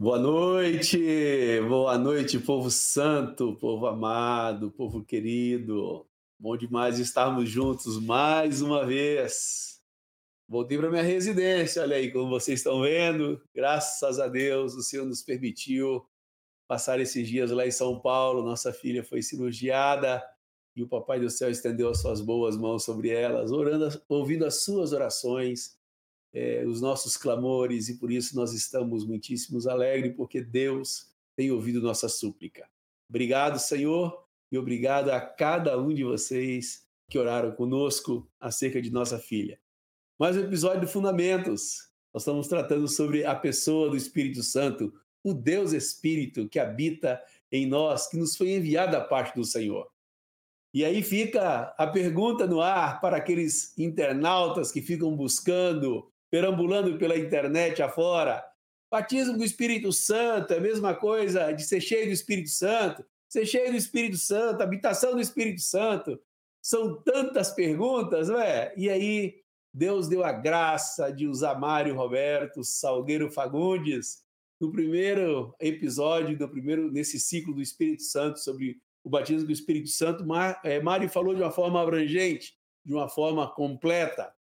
Boa noite, boa noite, povo santo, povo amado, povo querido. Bom demais estarmos juntos mais uma vez. Voltei para minha residência, olha aí, como vocês estão vendo. Graças a Deus, o Senhor nos permitiu passar esses dias lá em São Paulo. Nossa filha foi cirurgiada e o Papai do Céu estendeu as suas boas mãos sobre elas, orando, ouvindo as suas orações é, os nossos clamores e por isso nós estamos muitíssimos alegres, porque Deus tem ouvido nossa súplica. Obrigado, Senhor, e obrigado a cada um de vocês que oraram conosco acerca de nossa filha. Mais um episódio do Fundamentos. Nós estamos tratando sobre a pessoa do Espírito Santo, o Deus Espírito que habita em nós, que nos foi enviado da parte do Senhor. E aí fica a pergunta no ar para aqueles internautas que ficam buscando perambulando pela internet afora. Batismo do Espírito Santo é a mesma coisa de ser cheio do Espírito Santo, ser cheio do Espírito Santo, habitação do Espírito Santo. São tantas perguntas, não é? E aí Deus deu a graça de usar Mário Roberto Salgueiro Fagundes no primeiro episódio do primeiro nesse ciclo do Espírito Santo sobre o batismo do Espírito Santo. É, Mário falou de uma forma abrangente, de uma forma completa.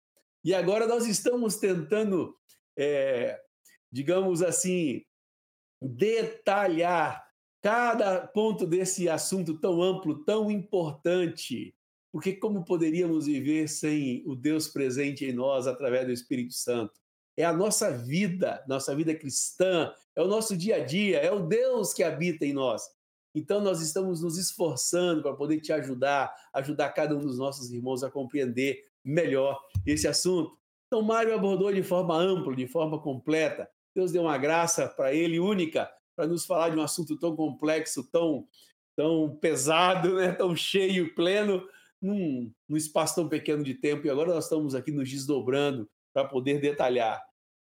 E agora nós estamos tentando, é, digamos assim, detalhar cada ponto desse assunto tão amplo, tão importante. Porque como poderíamos viver sem o Deus presente em nós através do Espírito Santo? É a nossa vida, nossa vida cristã, é o nosso dia a dia, é o Deus que habita em nós. Então, nós estamos nos esforçando para poder te ajudar, ajudar cada um dos nossos irmãos a compreender melhor esse assunto. Então, Mário abordou de forma ampla, de forma completa. Deus deu uma graça para ele única para nos falar de um assunto tão complexo, tão, tão pesado, né? tão cheio, pleno, num, num espaço tão pequeno de tempo. E agora nós estamos aqui nos desdobrando para poder detalhar.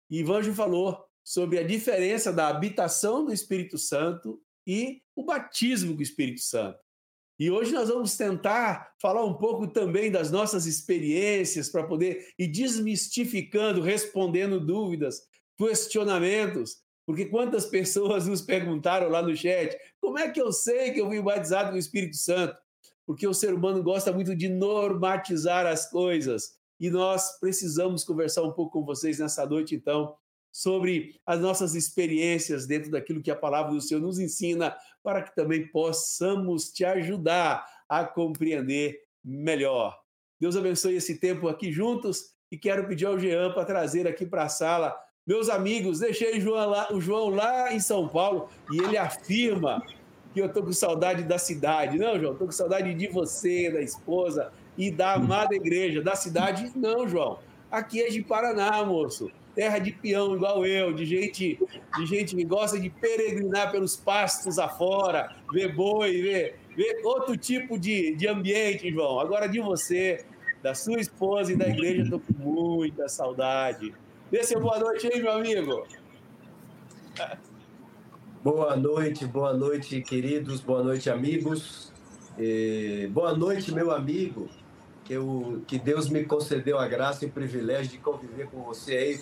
E Ivanjo falou sobre a diferença da habitação do Espírito Santo e o batismo com o Espírito Santo. E hoje nós vamos tentar falar um pouco também das nossas experiências para poder ir desmistificando, respondendo dúvidas, questionamentos. Porque quantas pessoas nos perguntaram lá no chat: como é que eu sei que eu fui batizado com o Espírito Santo? Porque o ser humano gosta muito de normatizar as coisas. E nós precisamos conversar um pouco com vocês nessa noite, então, sobre as nossas experiências dentro daquilo que a palavra do Senhor nos ensina, para que também possamos te ajudar a compreender melhor. Deus abençoe esse tempo aqui juntos e quero pedir ao Jean para trazer aqui para a sala. Meus amigos, deixei o João, lá, o João lá em São Paulo e ele afirma que eu estou com saudade da cidade. Não, João, estou com saudade de você, da esposa e da amada igreja. Da cidade, não, João. Aqui é de Paraná, moço terra de peão igual eu, de gente, de gente que gosta de peregrinar pelos pastos afora, ver boi, ver, ver outro tipo de, de ambiente, João. Agora de você, da sua esposa e da igreja, estou com muita saudade. Dê seu boa noite aí, meu amigo. Boa noite, boa noite, queridos, boa noite, amigos. E boa noite, meu amigo. Que, eu, que Deus me concedeu a graça e o privilégio de conviver com você aí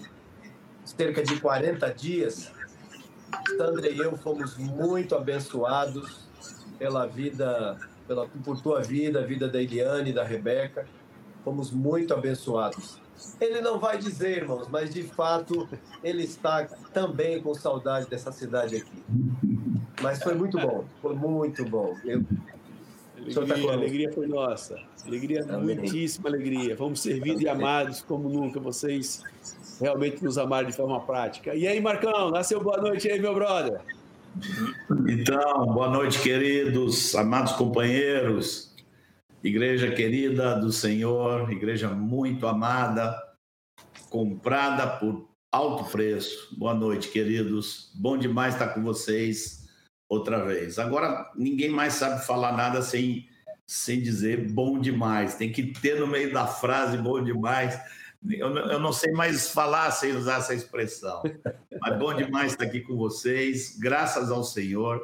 cerca de 40 dias, Sandra e eu fomos muito abençoados pela vida, pela, por tua vida, a vida da Eliane, da Rebeca. Fomos muito abençoados. Ele não vai dizer, irmãos, mas de fato ele está também com saudade dessa cidade aqui. Mas foi muito bom, foi muito bom. Eu, alegria, tá alegria foi nossa. Alegria, Amém. muitíssima alegria. Fomos servidos e amados como nunca. Vocês realmente nos amar de forma prática. E aí, Marcão, nasceu boa noite aí, meu brother. Então, boa noite, queridos, amados companheiros, igreja querida do Senhor, igreja muito amada, comprada por alto preço. Boa noite, queridos. Bom demais estar com vocês outra vez. Agora, ninguém mais sabe falar nada sem, sem dizer bom demais. Tem que ter no meio da frase bom demais eu, eu não sei mais falar sem usar essa expressão. Mas bom demais estar aqui com vocês. Graças ao Senhor.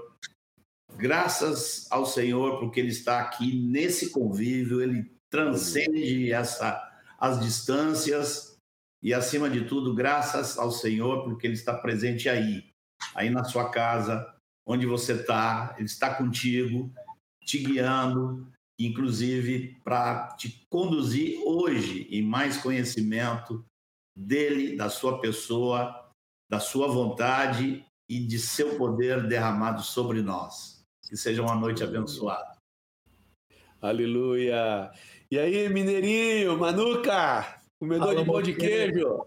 Graças ao Senhor, porque Ele está aqui nesse convívio, Ele transcende essa, as distâncias e, acima de tudo, graças ao Senhor, porque Ele está presente aí. aí na sua casa, onde você está, Ele está contigo, te guiando, inclusive para te conduzir hoje em mais conhecimento dele, da sua pessoa, da sua vontade e de seu poder derramado sobre nós. Que seja uma noite abençoada. Aleluia. E aí, Mineirinho, Manuca, comedor Fala, de pão de queijo.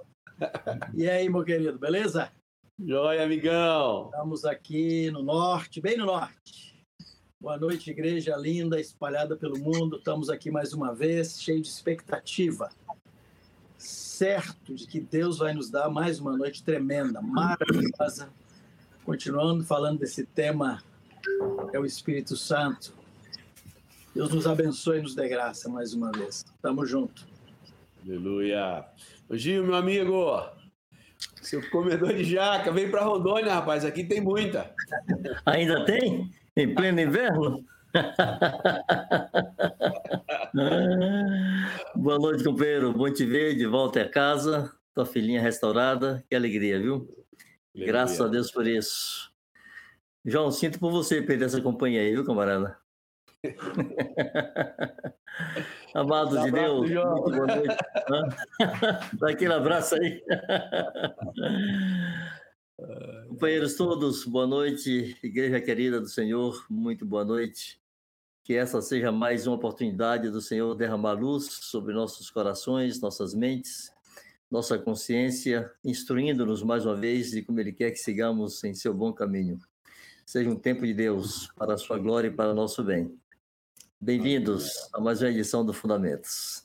E aí, meu querido, beleza? Joia, amigão. Estamos aqui no norte, bem no norte. Boa noite, igreja linda, espalhada pelo mundo. Estamos aqui mais uma vez, cheio de expectativa. Certo de que Deus vai nos dar mais uma noite tremenda, maravilhosa. Continuando falando desse tema, é o Espírito Santo. Deus nos abençoe e nos dê graça mais uma vez. Tamo junto. Aleluia. Gil, meu amigo, seu comedor de jaca, vem para Rondônia, rapaz. Aqui tem muita. Ainda tem? Em pleno inverno? Boa noite, companheiro. Bom te ver de volta a casa. Tua filhinha restaurada. Que alegria, viu? Alegria. Graças a Deus por isso. João, sinto por você perder essa companhia aí, viu, camarada? Amado de Deus, muito boa noite. Dá aquele abraço aí. Companheiros todos, boa noite. Igreja querida do Senhor, muito boa noite. Que essa seja mais uma oportunidade do Senhor derramar luz sobre nossos corações, nossas mentes, nossa consciência, instruindo-nos mais uma vez de como Ele quer que sigamos em seu bom caminho. Seja um tempo de Deus para a sua glória e para o nosso bem. Bem-vindos a mais uma edição do Fundamentos.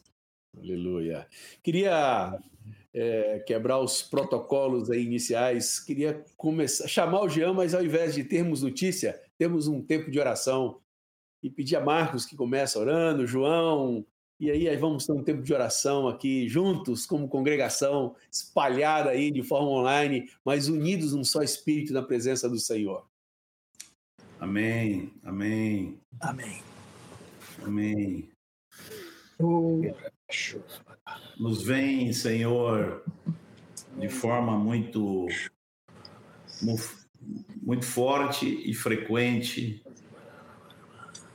Aleluia. Queria é, quebrar os protocolos iniciais, queria começar, chamar o Jean, mas ao invés de termos notícia, temos um tempo de oração. E pedir a Marcos que começa orando, João, e aí, aí vamos ter um tempo de oração aqui juntos, como congregação, espalhada aí de forma online, mas unidos num só espírito na presença do Senhor. Amém, amém. Amém. Amém. Nos vem, Senhor, de forma muito, muito forte e frequente.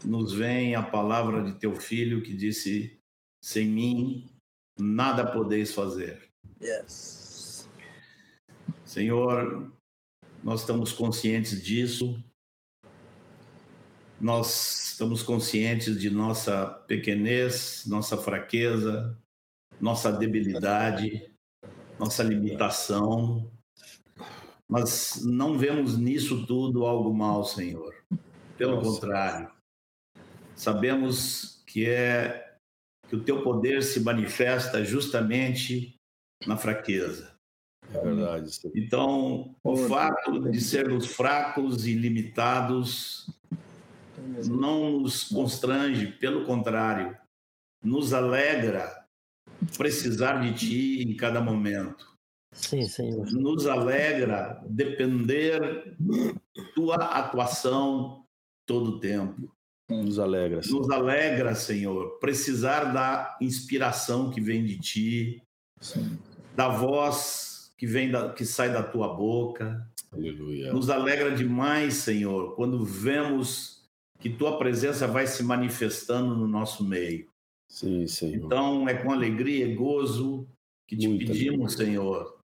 Nos vem a palavra de teu filho que disse: sem mim nada podeis fazer. Yes. Senhor, nós estamos conscientes disso nós estamos conscientes de nossa pequenez, nossa fraqueza, nossa debilidade, nossa limitação, mas não vemos nisso tudo algo mal, Senhor. Pelo nossa. contrário, sabemos que é que o teu poder se manifesta justamente na fraqueza. É verdade. Senhor. Então, o fato de sermos fracos e limitados não nos constrange, pelo contrário, nos alegra precisar de Ti em cada momento. Sim, Senhor. Nos alegra depender Tua atuação todo o tempo. Nos alegra. Senhor. Nos alegra, Senhor, precisar da inspiração que vem de Ti, Sim. da voz que vem da, que sai da Tua boca. Aleluia. Nos alegra demais, Senhor, quando vemos que tua presença vai se manifestando no nosso meio. Sim, Senhor. Então é com alegria e gozo que te Muito pedimos, Senhor.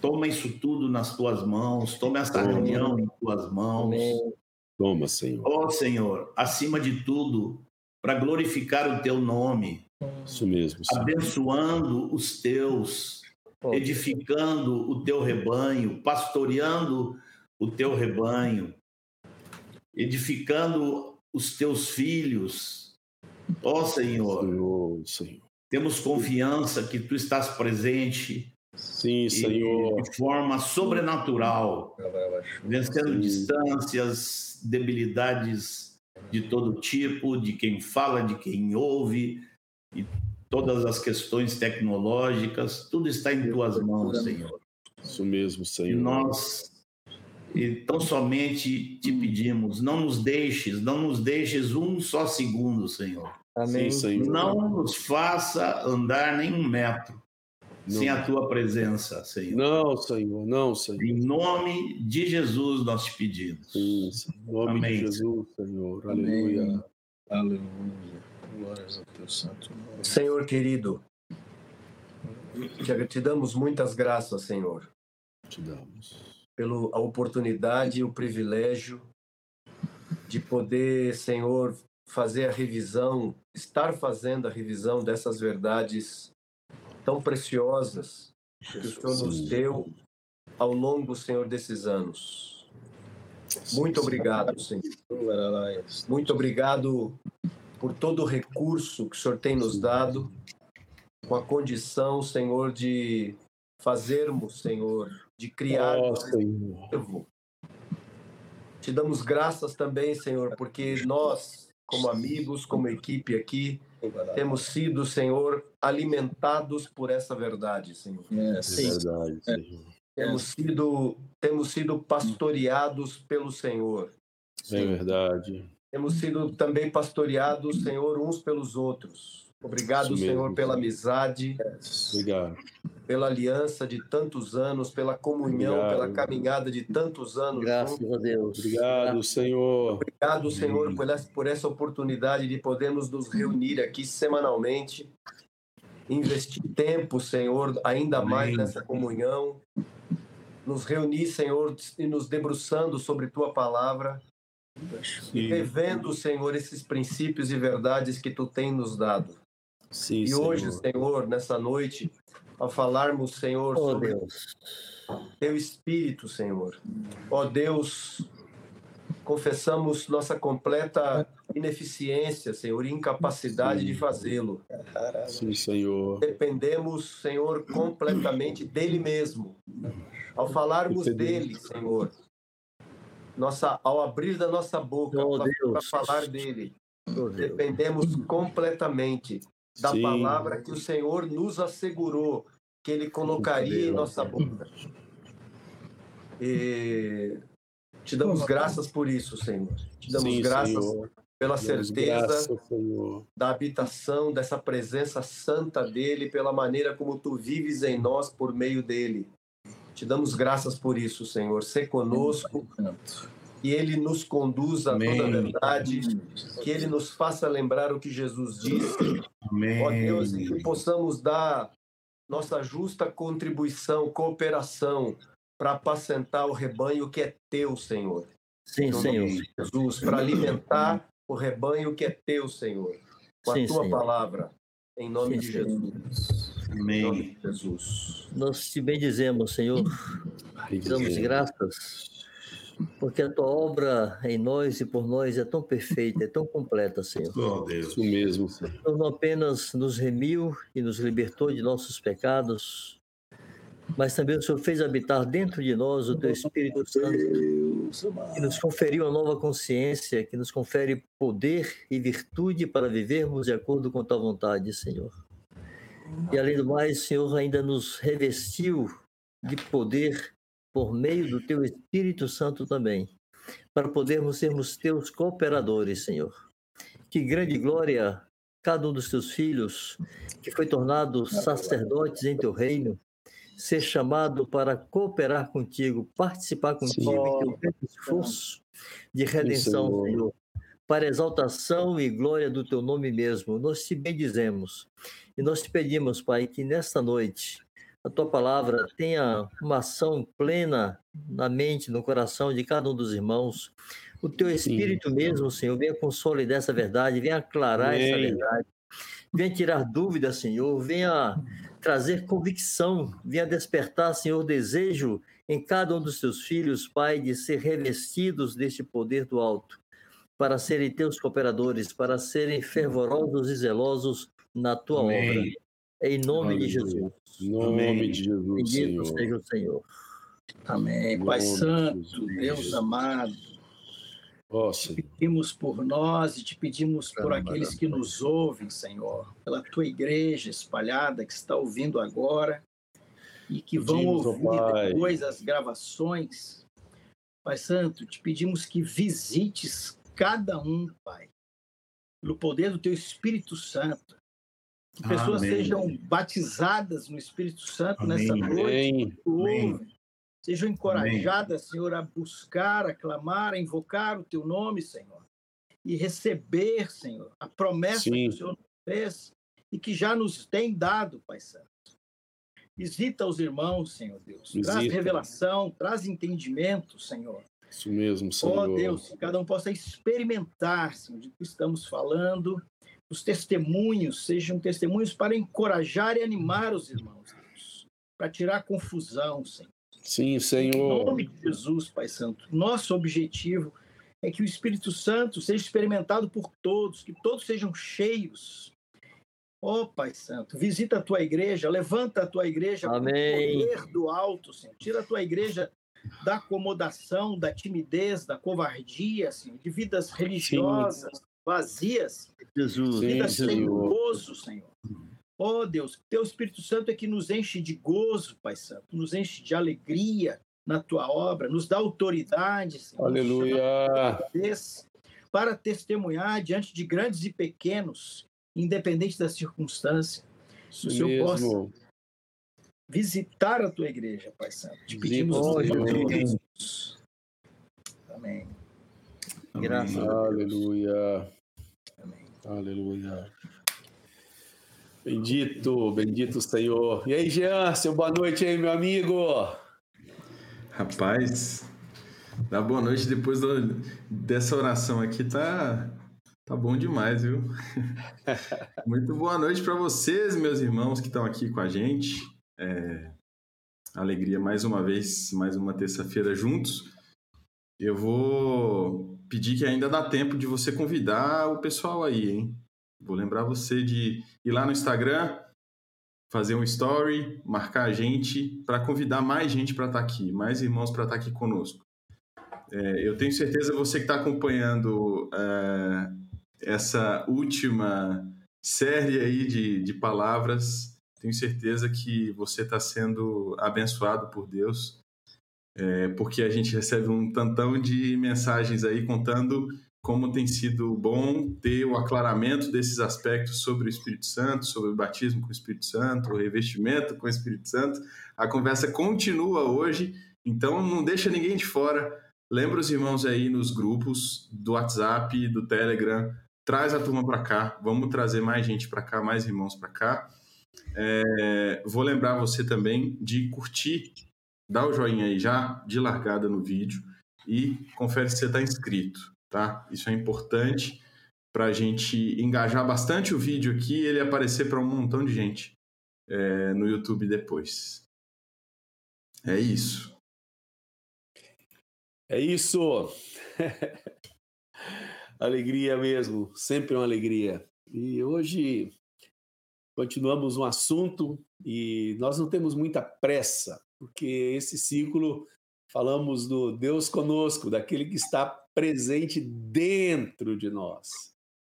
Toma isso tudo nas tuas mãos, toma essa toma. reunião em tuas mãos. Amém. Toma, Senhor. Ó oh, Senhor, acima de tudo, para glorificar o teu nome. Isso mesmo. Senhor. Abençoando os teus, edificando o teu rebanho, pastoreando o teu rebanho, edificando os teus filhos. Ó oh, Senhor, Senhor, Senhor, temos confiança que tu estás presente. Sim, Senhor. De forma sobrenatural, vencendo Sim. distâncias, debilidades de todo tipo, de quem fala, de quem ouve, e todas as questões tecnológicas, tudo está em tuas mãos, Senhor. Isso mesmo, Senhor. E nós então somente te pedimos, não nos deixes, não nos deixes um só segundo, Senhor. Amém. Sim, Senhor. Não nos faça andar nem um metro sem a tua presença, Senhor. Não, Senhor, não, Senhor. Em nome de Jesus nós te pedimos. Isso, em nome Amém. de Jesus, Senhor. Amém. Aleluia. Aleluia. Glórias ao teu santo nome. Senhor querido, te, te damos muitas graças, Senhor, Te damos. Pela oportunidade e o privilégio de poder, Senhor, fazer a revisão, estar fazendo a revisão dessas verdades tão preciosas que o Senhor nos deu ao longo, Senhor, desses anos. Muito obrigado, Senhor. Muito obrigado por todo o recurso que o Senhor tem nos dado, com a condição, Senhor, de fazermos, Senhor, de criar Senhor. servo. Te damos graças também, Senhor, porque nós, como amigos, como equipe aqui, temos sido, Senhor, alimentados por essa verdade, Senhor. É, É sim. verdade, Senhor. Temos sido, temos sido pastoreados pelo Senhor. É verdade. Temos sido também pastoreados, Senhor, uns pelos outros. Obrigado, Senhor, pela amizade, Obrigado. Pela aliança de tantos anos, pela comunhão, Obrigado. pela caminhada de tantos anos. Graças juntos. a Deus. Obrigado, Senhor. Obrigado, Senhor, por essa, por essa oportunidade de podermos nos reunir aqui semanalmente, investir tempo, Senhor, ainda mais Amém. nessa comunhão, nos reunir, Senhor, e nos debruçando sobre Tua palavra, Sim, revendo, Senhor, esses princípios e verdades que Tu tem nos dado. sim E Senhor. hoje, Senhor, nessa noite, ao falarmos, Senhor, Oh, sobre Deus. Teu Espírito, Senhor. Ó Deus, confessamos nossa completa ineficiência, Senhor, e incapacidade de fazê-lo. Sim, Senhor. Dependemos, Senhor, completamente dele mesmo. Ao falarmos dele, Senhor, nossa, ao abrir da nossa boca Oh, para falar dele, Oh, dependemos completamente da Sim. palavra que o Senhor nos assegurou que ele colocaria em nossa boca. E te damos graças por isso, Senhor. Te damos Sim, graças Senhor. pela certeza graças, da habitação dessa presença santa dele, pela maneira como tu vives em nós por meio dele. Te damos graças por isso, Senhor. Sê conosco, que ele nos conduza a toda a Amém. verdade, que ele nos faça lembrar o que Jesus disse. Amém. Ó Deus, e que possamos dar nossa justa contribuição, cooperação para apacentar o rebanho que é teu, Senhor. Sim, No Senhor. Jesus, para alimentar o rebanho que é teu, Senhor, com a Sim, tua Senhor. palavra, em nome Sim, de Senhor. Jesus. Em nome Amém. de Jesus. Nós te bendizemos, Senhor. Damos graças, porque a tua obra em nós e por nós é tão perfeita, é tão completa, Senhor. Oh, Deus. Isso mesmo, Senhor. O Senhor não apenas nos remiu e nos libertou de nossos pecados, mas também o Senhor fez habitar dentro de nós o teu Espírito Santo, que nos conferiu uma nova consciência, que nos confere poder e virtude para vivermos de acordo com tua vontade, Senhor. E além do mais, o Senhor ainda nos revestiu de poder por meio do teu Espírito Santo também, para podermos sermos teus cooperadores, Senhor. Que grande glória cada um dos teus filhos, que foi tornado sacerdotes em teu reino, ser chamado para cooperar contigo, participar contigo em teu grande esforço de redenção, Senhor. Senhor, para exaltação e glória do teu nome mesmo. Nós te bendizemos e nós te pedimos, Pai, que nesta noite a tua palavra tenha uma ação plena na mente, no coração de cada um dos irmãos. O teu Espírito mesmo, Senhor, venha consolidar essa verdade, venha aclarar essa Amém. verdade, venha tirar dúvidas, Senhor, venha trazer convicção, venha despertar, Senhor, desejo em cada um dos teus filhos, Pai, de ser revestidos deste poder do alto, para serem teus cooperadores, para serem fervorosos e zelosos na tua Amém. obra. Em nome de. Jesus. Em nome Amém. de Jesus, Bendito Senhor. seja o Senhor. Amém. Pai de Santo. Deus amado, Senhor. pedimos por nós e te pedimos por aqueles que nos ouvem, Senhor, pela tua igreja espalhada que está ouvindo agora e que vão Pedimos, ó ouvir depois as gravações. Pai Santo, te pedimos que visites cada um, Pai, pelo poder do teu Espírito Santo, Que pessoas Amém. sejam batizadas no Espírito Santo Amém. nessa noite. Amém. Sejam encorajadas, Senhor, a buscar, a clamar, a invocar o teu nome, Senhor. E receber, Senhor, a promessa Sim. que o Senhor fez e que já nos tem dado, Pai Santo. Visita os irmãos, Senhor Deus. Visita. Traz revelação, traz entendimento, Senhor. Isso mesmo, Senhor. Ó oh, Deus, que cada um possa experimentar, Senhor, de que estamos falando. Os testemunhos sejam testemunhos para encorajar e animar os irmãos, Deus. Para tirar confusão, Senhor. Sim, Senhor. Em nome de Jesus, Pai Santo. Nosso objetivo é que o Espírito Santo seja experimentado por todos, que todos sejam cheios. Ó oh, Pai Santo, visita a tua igreja, levanta a tua igreja Amém. poder do alto, Senhor. Tira a tua igreja da acomodação, da timidez, da covardia, Senhor, de vidas religiosas Sim. Vazias. Jesus, vidas sem gozo, Senhor. Oh, Deus, teu Espírito Santo é que nos enche de gozo, Pai Santo, nos enche de alegria na tua obra, nos dá autoridade, Senhor. Aleluia. Para testemunhar diante de grandes e pequenos, independente da circunstância. Que o Senhor mesmo. possa visitar a tua igreja, Pai Santo. Te pedimos Jesus. Amém. Graças Aleluia. Amém. Aleluia. Bendito, bendito Senhor. E aí, Jean, seu boa noite aí, meu amigo. Rapaz, dá boa noite depois do, dessa oração aqui, tá, tá bom demais, viu? Muito boa noite para vocês, meus irmãos que estão aqui com a gente. É, alegria mais uma vez, mais uma terça-feira juntos. Eu vou pedir que ainda dá tempo de você convidar o pessoal aí, hein? Vou lembrar você de ir lá no Instagram, fazer um story, marcar a gente para convidar mais gente para estar tá aqui, mais irmãos para estar tá aqui conosco. É, eu tenho certeza você que está acompanhando é, essa última série aí de, de palavras, tenho certeza que você está sendo abençoado por Deus, é, porque a gente recebe um tantão de mensagens aí contando como tem sido bom ter o aclaramento desses aspectos sobre o Espírito Santo, sobre o batismo com o Espírito Santo, o revestimento com o Espírito Santo. A conversa continua hoje, então não deixa ninguém de fora. Lembra os irmãos aí nos grupos do WhatsApp, do Telegram, traz a turma para cá, vamos trazer mais gente para cá, mais irmãos para cá. É, vou lembrar você também de curtir, dá o joinha aí já, de largada no vídeo e confere se você está inscrito tá? Isso é importante para a gente engajar bastante o vídeo aqui e ele aparecer para um montão de gente é, no YouTube depois. É isso. É isso. alegria mesmo, sempre uma alegria. E hoje continuamos um assunto e nós não temos muita pressa, porque esse ciclo falamos do Deus conosco, daquele que está presente dentro de nós.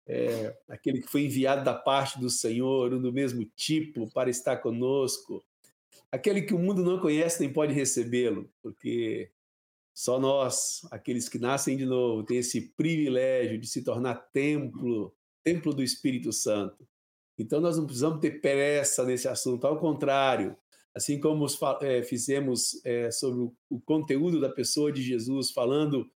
É, aquele que foi enviado da parte do Senhor, um do mesmo tipo, para estar conosco. Aquele que o mundo não conhece nem pode recebê-lo, porque só nós, aqueles que nascem de novo, têm esse privilégio de se tornar templo, templo do Espírito Santo. Então nós não precisamos ter pressa nesse assunto, ao contrário, assim como é, fizemos é, sobre o, o, conteúdo da pessoa de Jesus, falando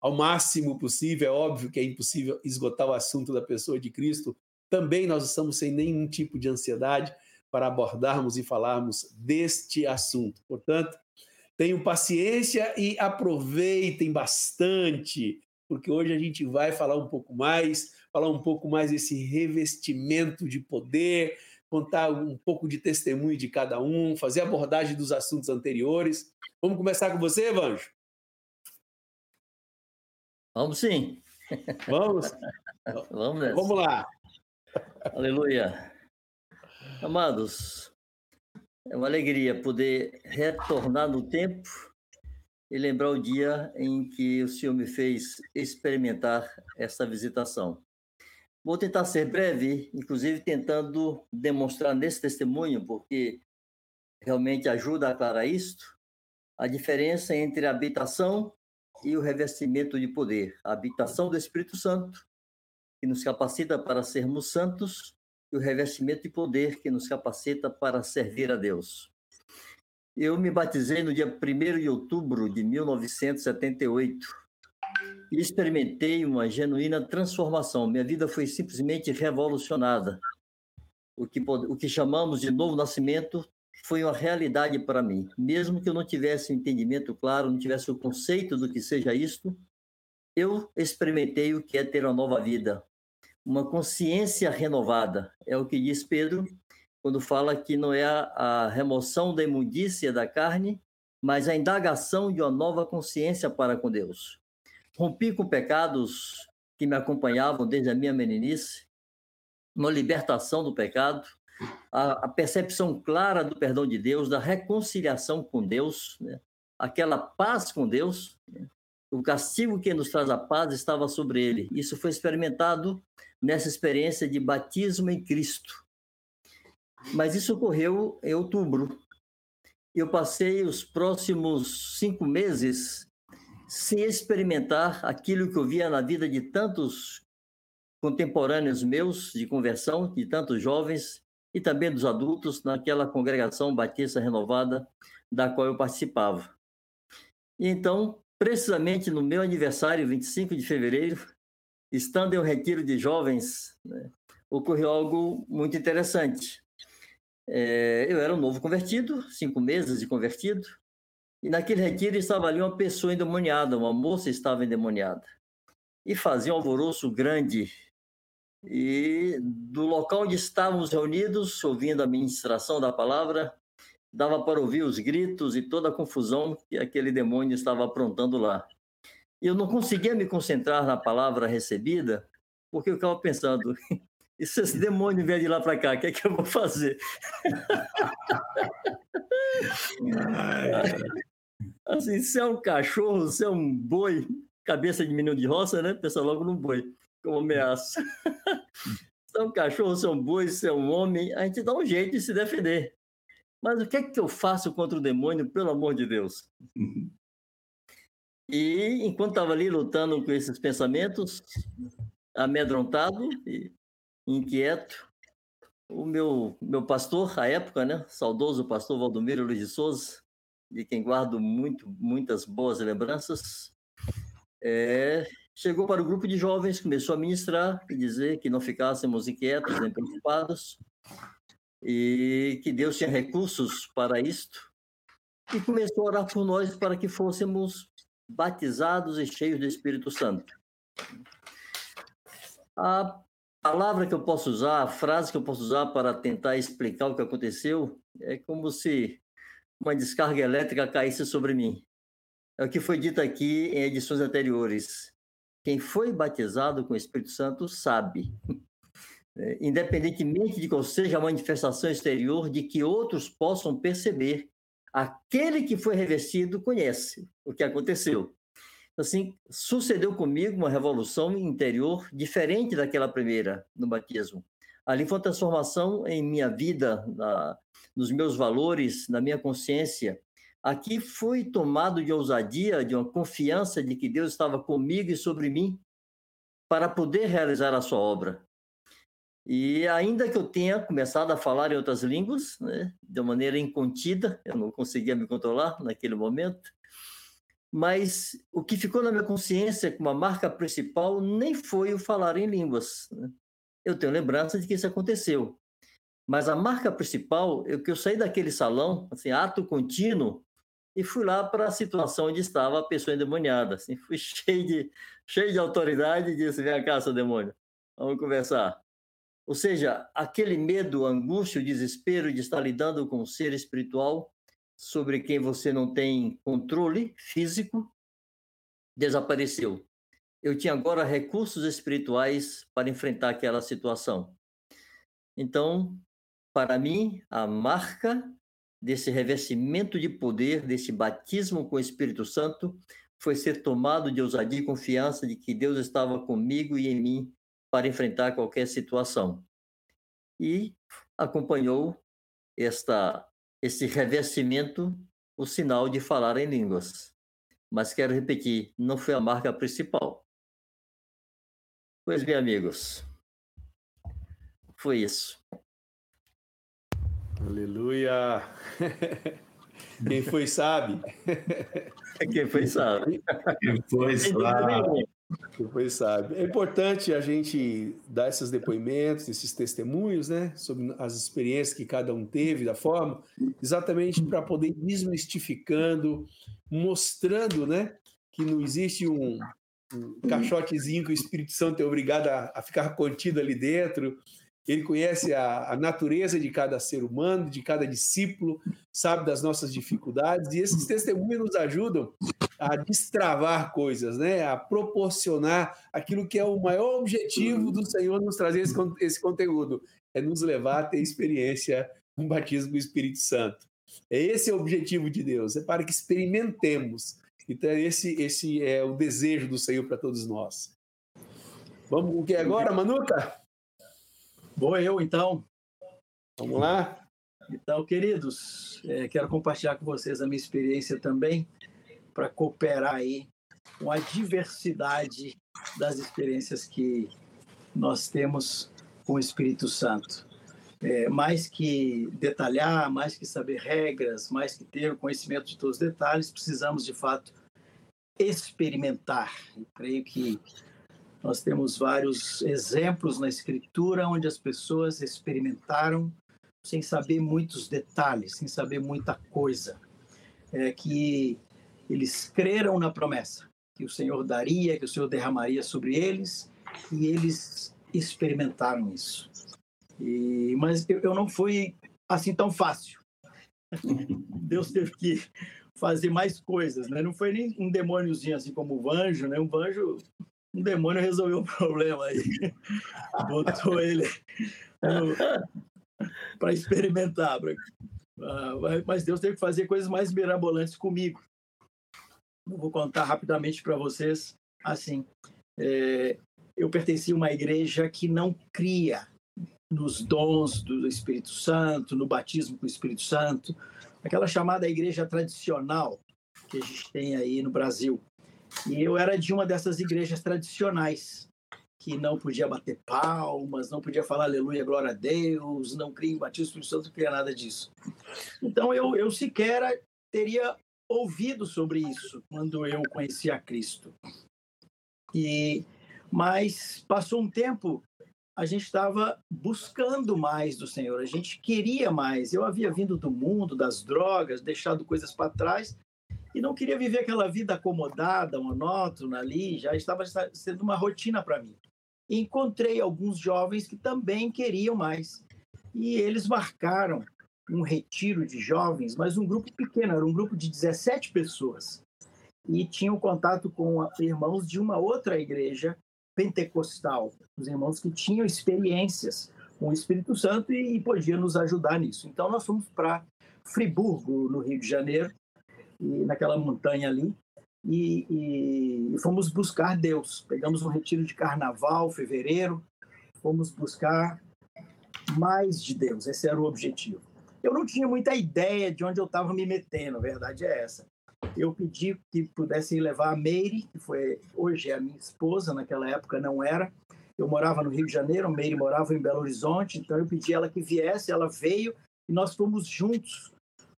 ao máximo possível, é óbvio que é impossível esgotar o assunto da pessoa de Cristo, também nós estamos sem nenhum tipo de ansiedade para abordarmos e falarmos deste assunto. Portanto, tenham paciência e aproveitem bastante, porque hoje a gente vai falar um pouco mais, falar um pouco mais desse revestimento de poder, contar um pouco de testemunho de cada um, fazer abordagem dos assuntos anteriores. Vamos começar com você, Evanjo? Vamos sim. Vamos? Vamos nessa. Vamos lá. Aleluia. Amados, é uma alegria poder retornar no tempo e lembrar o dia em que o Senhor me fez experimentar essa visitação. Vou tentar ser breve, inclusive tentando demonstrar nesse testemunho, porque realmente ajuda a aclarar isto, a diferença entre a habitação e o revestimento de poder. A habitação do Espírito Santo, que nos capacita para sermos santos, e o revestimento de poder que nos capacita para servir a Deus. Eu me batizei no dia 1 de outubro de 1978 e experimentei uma genuína transformação. Minha vida foi simplesmente revolucionada. O que, o que chamamos de novo nascimento foi uma realidade para mim. Mesmo que eu não tivesse um entendimento claro, não tivesse o conceito do que seja isto, eu experimentei o que é ter uma nova vida, uma consciência renovada. É o que diz Pedro quando fala que não é a, remoção da imundícia da carne, mas a indagação de uma nova consciência para com Deus. Rompi com pecados que me acompanhavam desde a minha meninice, uma libertação do pecado, a, a percepção clara do perdão de Deus, da reconciliação com Deus, né? aquela paz com Deus. Né? O castigo que nos traz a paz estava sobre ele. Isso foi experimentado nessa experiência de batismo em Cristo. Mas isso ocorreu em outubro. Eu passei os próximos cinco meses sem experimentar aquilo que eu via na vida de tantos contemporâneos meus de conversão, de tantos jovens e também dos adultos naquela congregação batista renovada da qual eu participava. E então, precisamente no meu aniversário, 25 de fevereiro, estando em um retiro de jovens, né, ocorreu algo muito interessante. É, eu era um novo convertido, cinco meses de convertido, e naquele retiro estava ali uma pessoa endemoniada, uma moça estava endemoniada. E fazia um alvoroço grande. E do local onde estávamos reunidos, ouvindo a ministração da palavra, dava para ouvir os gritos e toda a confusão que aquele demônio estava aprontando lá. E eu não conseguia me concentrar na palavra recebida, porque eu ficava pensando, e se esse demônio vier de lá para cá, o que é que eu vou fazer? assim, se é um cachorro, se é um boi, cabeça de menino de roça, né? Pensa logo no boi, como ameaça. se é um cachorro, se é um boi, se é um homem, a gente dá um jeito de se defender. Mas o que é que eu faço contra o demônio, pelo amor de Deus? E enquanto estava ali lutando com esses pensamentos, amedrontado e inquieto, o meu, meu pastor, à época, né, saudoso pastor Valdomiro Luiz de Souza, de quem guardo muito, muitas boas lembranças, é, chegou para o grupo de jovens, começou a ministrar e dizer que não ficássemos inquietos nem preocupados, e que Deus tinha recursos para isto, e começou a orar por nós para que fôssemos batizados e cheios do Espírito Santo. A palavra que eu posso usar, a frase que eu posso usar para tentar explicar o que aconteceu é como se uma descarga elétrica caísse sobre mim. É o que foi dito aqui em edições anteriores. Quem foi batizado com o Espírito Santo sabe é, independentemente de qual seja a manifestação exterior, de que outros possam perceber. Aquele que foi revestido conhece o que aconteceu. Assim, sucedeu comigo uma revolução interior diferente daquela primeira no batismo. Ali foi uma transformação em minha vida, na, nos meus valores, na minha consciência. Aqui fui tomado de ousadia, de uma confiança de que Deus estava comigo e sobre mim para poder realizar a sua obra. E ainda que eu tenha começado a falar em outras línguas, né, de maneira incontida, eu não conseguia me controlar naquele momento, mas o que ficou na minha consciência como a marca principal nem foi o falar em línguas. Né? Eu tenho lembrança de que isso aconteceu. Mas a marca principal é que eu saí daquele salão, assim, ato contínuo, e fui lá para a situação onde estava a pessoa endemoniada. Assim, fui cheio de, cheio de autoridade e disse: Vem cá, seu demônio, vamos conversar. Ou seja, aquele medo, angústia, o desespero de estar lidando com um ser espiritual sobre quem você não tem controle físico desapareceu. Eu tinha agora recursos espirituais para enfrentar aquela situação. Então, para mim, a marca desse revestimento de poder, desse batismo com o Espírito Santo, foi ser tomado de ousadia e confiança de que Deus estava comigo e em mim para enfrentar qualquer situação. E acompanhou esta, esse revestimento o sinal de falar em línguas. Mas quero repetir, não foi a marca principal. Pois bem, amigos, foi isso. Aleluia! Quem foi sabe. Quem foi sabe. Quem foi sabe. Quem foi sabe. É importante a gente dar esses depoimentos, esses testemunhos, né, sobre as experiências que cada um teve, da forma, exatamente para poder ir desmistificando, mostrando, né, que não existe um, um caixotezinho que o Espírito Santo é obrigado a, a ficar contido ali dentro, ele conhece a, a, natureza de cada ser humano, de cada discípulo, sabe das nossas dificuldades, e esses testemunhos nos ajudam a destravar coisas, né? a proporcionar aquilo que é o maior objetivo do Senhor nos trazer esse, esse conteúdo, é nos levar a ter experiência com um batismo do Espírito Santo. É esse o objetivo de Deus, é para que experimentemos. Então, esse, esse é o desejo do Senhor para todos nós. Vamos com o que agora, Manuca? Vou eu, então. Vamos lá? Então, queridos, é, quero compartilhar com vocês a minha experiência também, para cooperar aí com a diversidade das experiências que nós temos com o Espírito Santo. É, mais que detalhar, mais que saber regras, mais que ter o conhecimento de todos os detalhes, precisamos de fato experimentar. Eu creio que nós temos vários exemplos na Escritura onde as pessoas experimentaram sem saber muitos detalhes, sem saber muita coisa, é que eles creram na promessa que o Senhor daria, que o Senhor derramaria sobre eles, e eles experimentaram isso. E, mas eu, eu não fui assim tão fácil. Deus teve que fazer mais coisas, né? Não foi nem um demôniozinho assim como o Vanjo, né? Um Vanjo um demônio resolveu o problema aí. Botou ele para experimentar. Pra... Uh, mas Deus teve que fazer coisas mais mirabolantes comigo. Eu vou contar rapidamente para vocês. Assim, é, eu pertencia a uma igreja que não cria nos dons do Espírito Santo, no batismo com o Espírito Santo, aquela chamada igreja tradicional que a gente tem aí no Brasil. E eu era de uma dessas igrejas tradicionais, que não podia bater palmas, não podia falar aleluia, glória a Deus, não cria em batismo do Santo, não cria nada disso. Então eu, eu sequer teria ouvido sobre isso quando eu conheci a Cristo. E mas passou um tempo, a gente estava buscando mais do Senhor, a gente queria mais. Eu havia vindo do mundo, das drogas, deixado coisas para trás, e não queria viver aquela vida acomodada, monótona ali, já estava sendo uma rotina para mim. Encontrei alguns jovens que também queriam mais. E eles marcaram um retiro de jovens, mas um grupo pequeno, era um grupo de 17 pessoas. E tinham contato com irmãos de uma outra igreja pentecostal, os irmãos que tinham experiências com o Espírito Santo e, e podiam nos ajudar nisso. Então nós fomos para Friburgo, no Rio de Janeiro, naquela montanha ali, e, e, e, fomos buscar Deus. Pegamos um retiro de carnaval, fevereiro, fomos buscar mais de Deus. Esse era o objetivo. Eu não tinha muita ideia de onde eu estava me metendo, a verdade é essa. Eu pedi que pudessem levar a Meire, que foi hoje é a minha esposa, naquela época não era. Eu morava no Rio de Janeiro, a Meire morava em Belo Horizonte, então eu pedi ela que viesse, ela veio e nós fomos juntos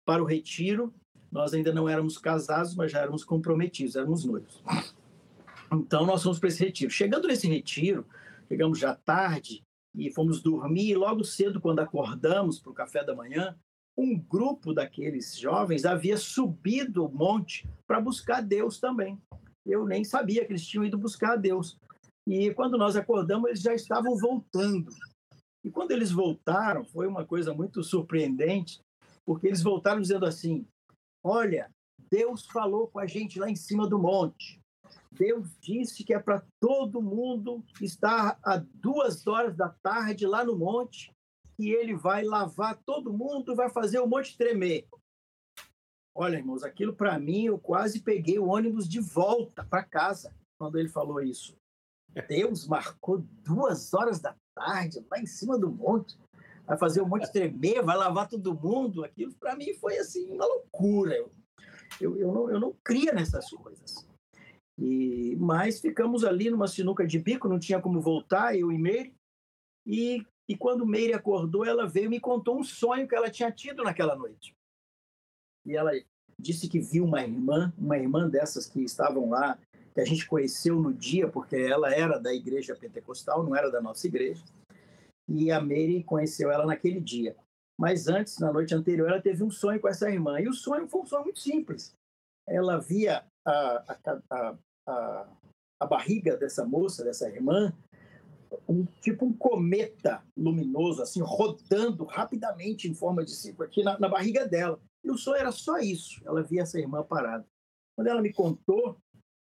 para o retiro nós ainda não éramos casados, mas já éramos comprometidos, éramos noivos. Então nós fomos para esse retiro. Chegando nesse retiro, chegamos já tarde e fomos dormir. E logo cedo, quando acordamos para o café da manhã, um grupo daqueles jovens havia subido o monte para buscar Deus também. Eu nem sabia que eles tinham ido buscar Deus. E quando nós acordamos, eles já estavam voltando. E quando eles voltaram, foi uma coisa muito surpreendente, porque eles voltaram dizendo assim: Olha, Deus falou com a gente lá em cima do monte. Deus disse que é para todo mundo estar a duas horas da tarde lá no monte, que ele vai lavar todo mundo, vai fazer o monte tremer. Olha, irmãos, aquilo para mim, eu quase peguei o ônibus de volta para casa quando ele falou isso. Deus marcou duas horas da tarde lá em cima do monte vai fazer um monte de tremer, vai lavar todo mundo. Aquilo para mim foi assim uma loucura. Eu, eu, eu, não, eu não cria nessas coisas. E, mas ficamos ali numa sinuca de bico, não tinha como voltar, eu e Meire. E E quando Meire acordou, ela veio e me contou um sonho que ela tinha tido naquela noite. E ela disse que viu uma irmã, uma irmã dessas que estavam lá, que a gente conheceu no dia, porque ela era da igreja pentecostal, não era da nossa igreja. E a Meire conheceu ela naquele dia. Mas antes, na noite anterior, ela teve um sonho com essa irmã. E o sonho foi um sonho muito simples. Ela via a, a, a, a barriga dessa moça, dessa irmã, um tipo um cometa luminoso, assim, rodando rapidamente em forma de círculo aqui na, na, barriga dela. E o sonho era só isso. Ela via essa irmã parada. Quando ela me contou,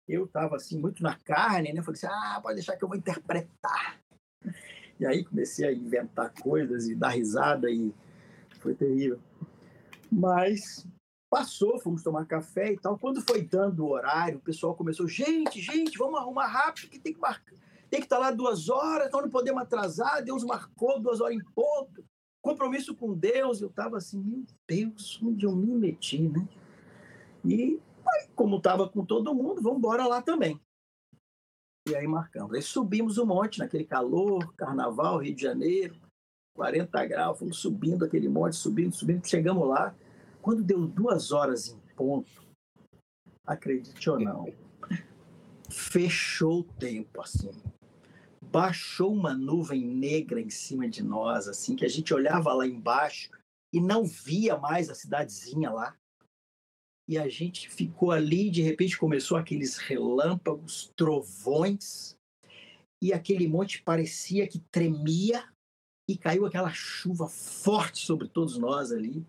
eu estava assim muito na carne, né? Falei assim, ah, pode deixar que eu vou interpretar. E aí comecei a inventar coisas e dar risada e foi terrível. Mas passou, fomos tomar café e tal. Quando foi dando o horário, o pessoal começou, gente, gente, vamos arrumar rápido que tem que marcar tem que estar lá duas horas, então não podemos atrasar. Deus marcou duas horas em ponto. Compromisso com Deus. Eu estava assim, meu Deus, onde eu me meti, né? E como estava com todo mundo, vamos embora lá também. E aí marcamos. Aí subimos um monte naquele calor, carnaval, Rio de Janeiro, 40 graus, fomos subindo aquele monte, subindo, subindo, chegamos lá. Quando deu duas horas em ponto, acredite ou não, fechou o tempo assim baixou uma nuvem negra em cima de nós, assim, que a gente olhava lá embaixo e não via mais a cidadezinha lá. E a gente ficou ali, de repente começou aqueles relâmpagos, trovões, e aquele monte parecia que tremia e caiu aquela chuva forte sobre todos nós ali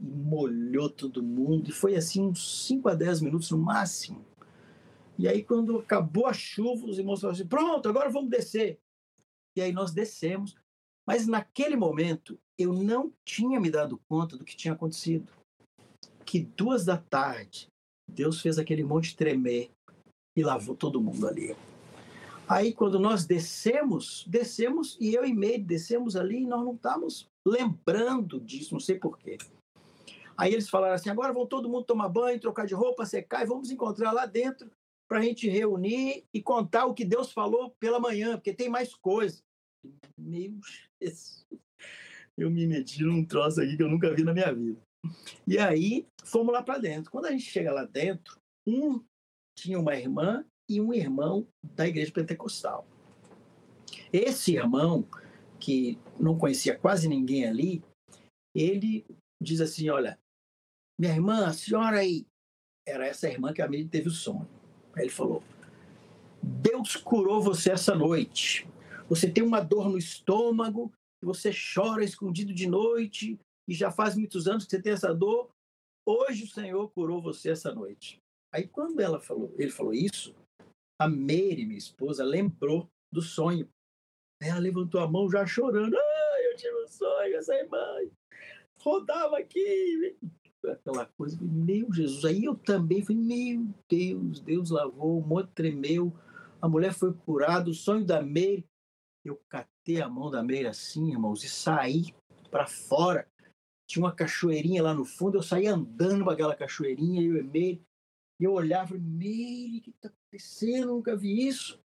e molhou todo mundo. E foi assim uns 5 a 10 minutos no máximo. E aí, quando acabou a chuva, os irmãos falaram assim: pronto, agora vamos descer. E aí nós descemos. Mas naquele momento, eu não tinha me dado conta do que tinha acontecido. Que duas da tarde, Deus fez aquele monte tremer e lavou todo mundo ali. Aí, quando nós descemos, descemos e eu e Meire descemos ali e nós não estávamos lembrando disso, não sei porquê. Aí eles falaram assim: agora vão todo mundo tomar banho, trocar de roupa, secar e vamos encontrar lá dentro para a gente reunir e contar o que Deus falou pela manhã, porque tem mais coisa. Meu Jesus, eu me meti num troço aqui que eu nunca vi na minha vida. E aí fomos lá para dentro. Quando a gente chega lá dentro, um tinha uma irmã e um irmão da igreja pentecostal. Esse irmão, que não conhecia quase ninguém ali, ele diz assim: Olha, minha irmã, a senhora aí, era essa irmã que a minha teve o sonho. Aí ele falou: Deus curou você essa noite. Você tem uma dor no estômago, você chora escondido de noite, e já faz muitos anos que você tem essa dor. Hoje o Senhor curou você essa noite. Aí quando ela falou, ele falou isso, a Mary, minha esposa, lembrou do sonho. Ela levantou a mão já chorando. Ah, eu tive um sonho, essa irmã rodava aqui aquela coisa, meu Jesus. Aí eu também falei, meu Deus, Deus lavou, o monte tremeu, a mulher foi curada, o sonho da Meire. Eu catei a mão da Meire assim, irmãos, e saí para fora. Tinha uma cachoeirinha lá no fundo, eu saí andando para aquela cachoeirinha, eu e Meire. E eu olhava e Meire, o que está acontecendo? Eu nunca vi isso.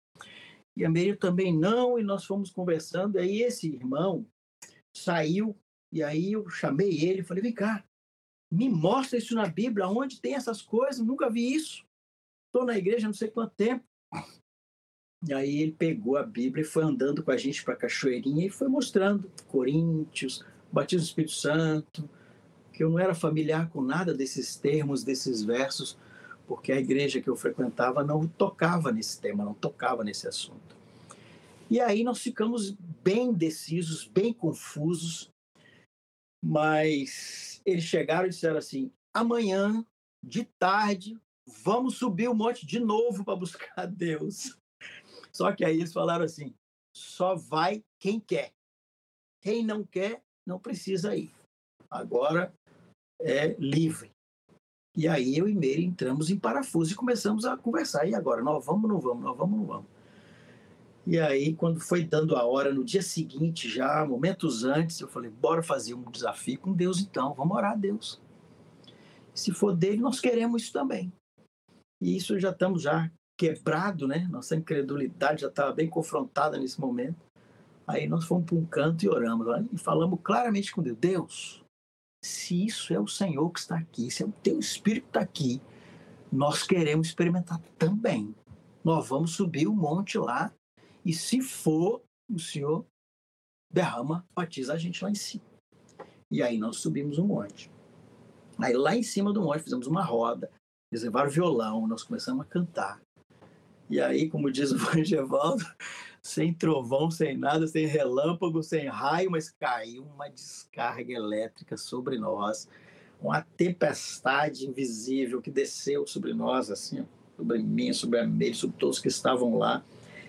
E a Meire também não, e nós fomos conversando. E aí esse irmão saiu, e aí eu chamei ele, falei, vem cá, me mostra isso na Bíblia, onde tem essas coisas, nunca vi isso. Estou na igreja não sei quanto tempo. E aí ele pegou a Bíblia e foi andando com a gente para a Cachoeirinha e foi mostrando Coríntios, batismo do Espírito Santo, que eu não era familiar com nada desses termos, desses versos, porque a igreja que eu frequentava não tocava nesse tema, não tocava nesse assunto. E aí nós ficamos bem indecisos, bem confusos, mas eles chegaram e disseram assim: amanhã, de tarde, vamos subir o monte de novo para buscar Deus. Só que aí eles falaram assim: só vai quem quer. Quem não quer, não precisa ir. Agora é livre. E aí eu e Meire entramos em parafuso e começamos a conversar. E agora? Nós vamos, não vamos, nós vamos, não vamos. E aí, quando foi dando a hora, no dia seguinte, já, momentos antes, eu falei: bora fazer um desafio com Deus então, vamos orar a Deus. Se for dele, nós queremos isso também. E isso já estamos já quebrado, né? Nossa incredulidade já estava bem confrontada nesse momento. Aí nós fomos para um canto e oramos e falamos claramente com Deus: Deus, se isso é o Senhor que está aqui, se é o teu Espírito que está aqui, nós queremos experimentar também. Nós vamos subir o monte lá e se for, o Senhor derrama, batiza a gente lá em cima. E aí nós subimos o monte. Aí lá em cima do monte fizemos uma roda, eles levaram violão, nós começamos a cantar. E aí, como diz o Vangevaldo, sem trovão, sem nada, sem relâmpago, sem raio, mas caiu uma descarga elétrica sobre nós, uma tempestade invisível que desceu sobre nós, assim, sobre mim, sobre a Meire, sobre todos que estavam lá.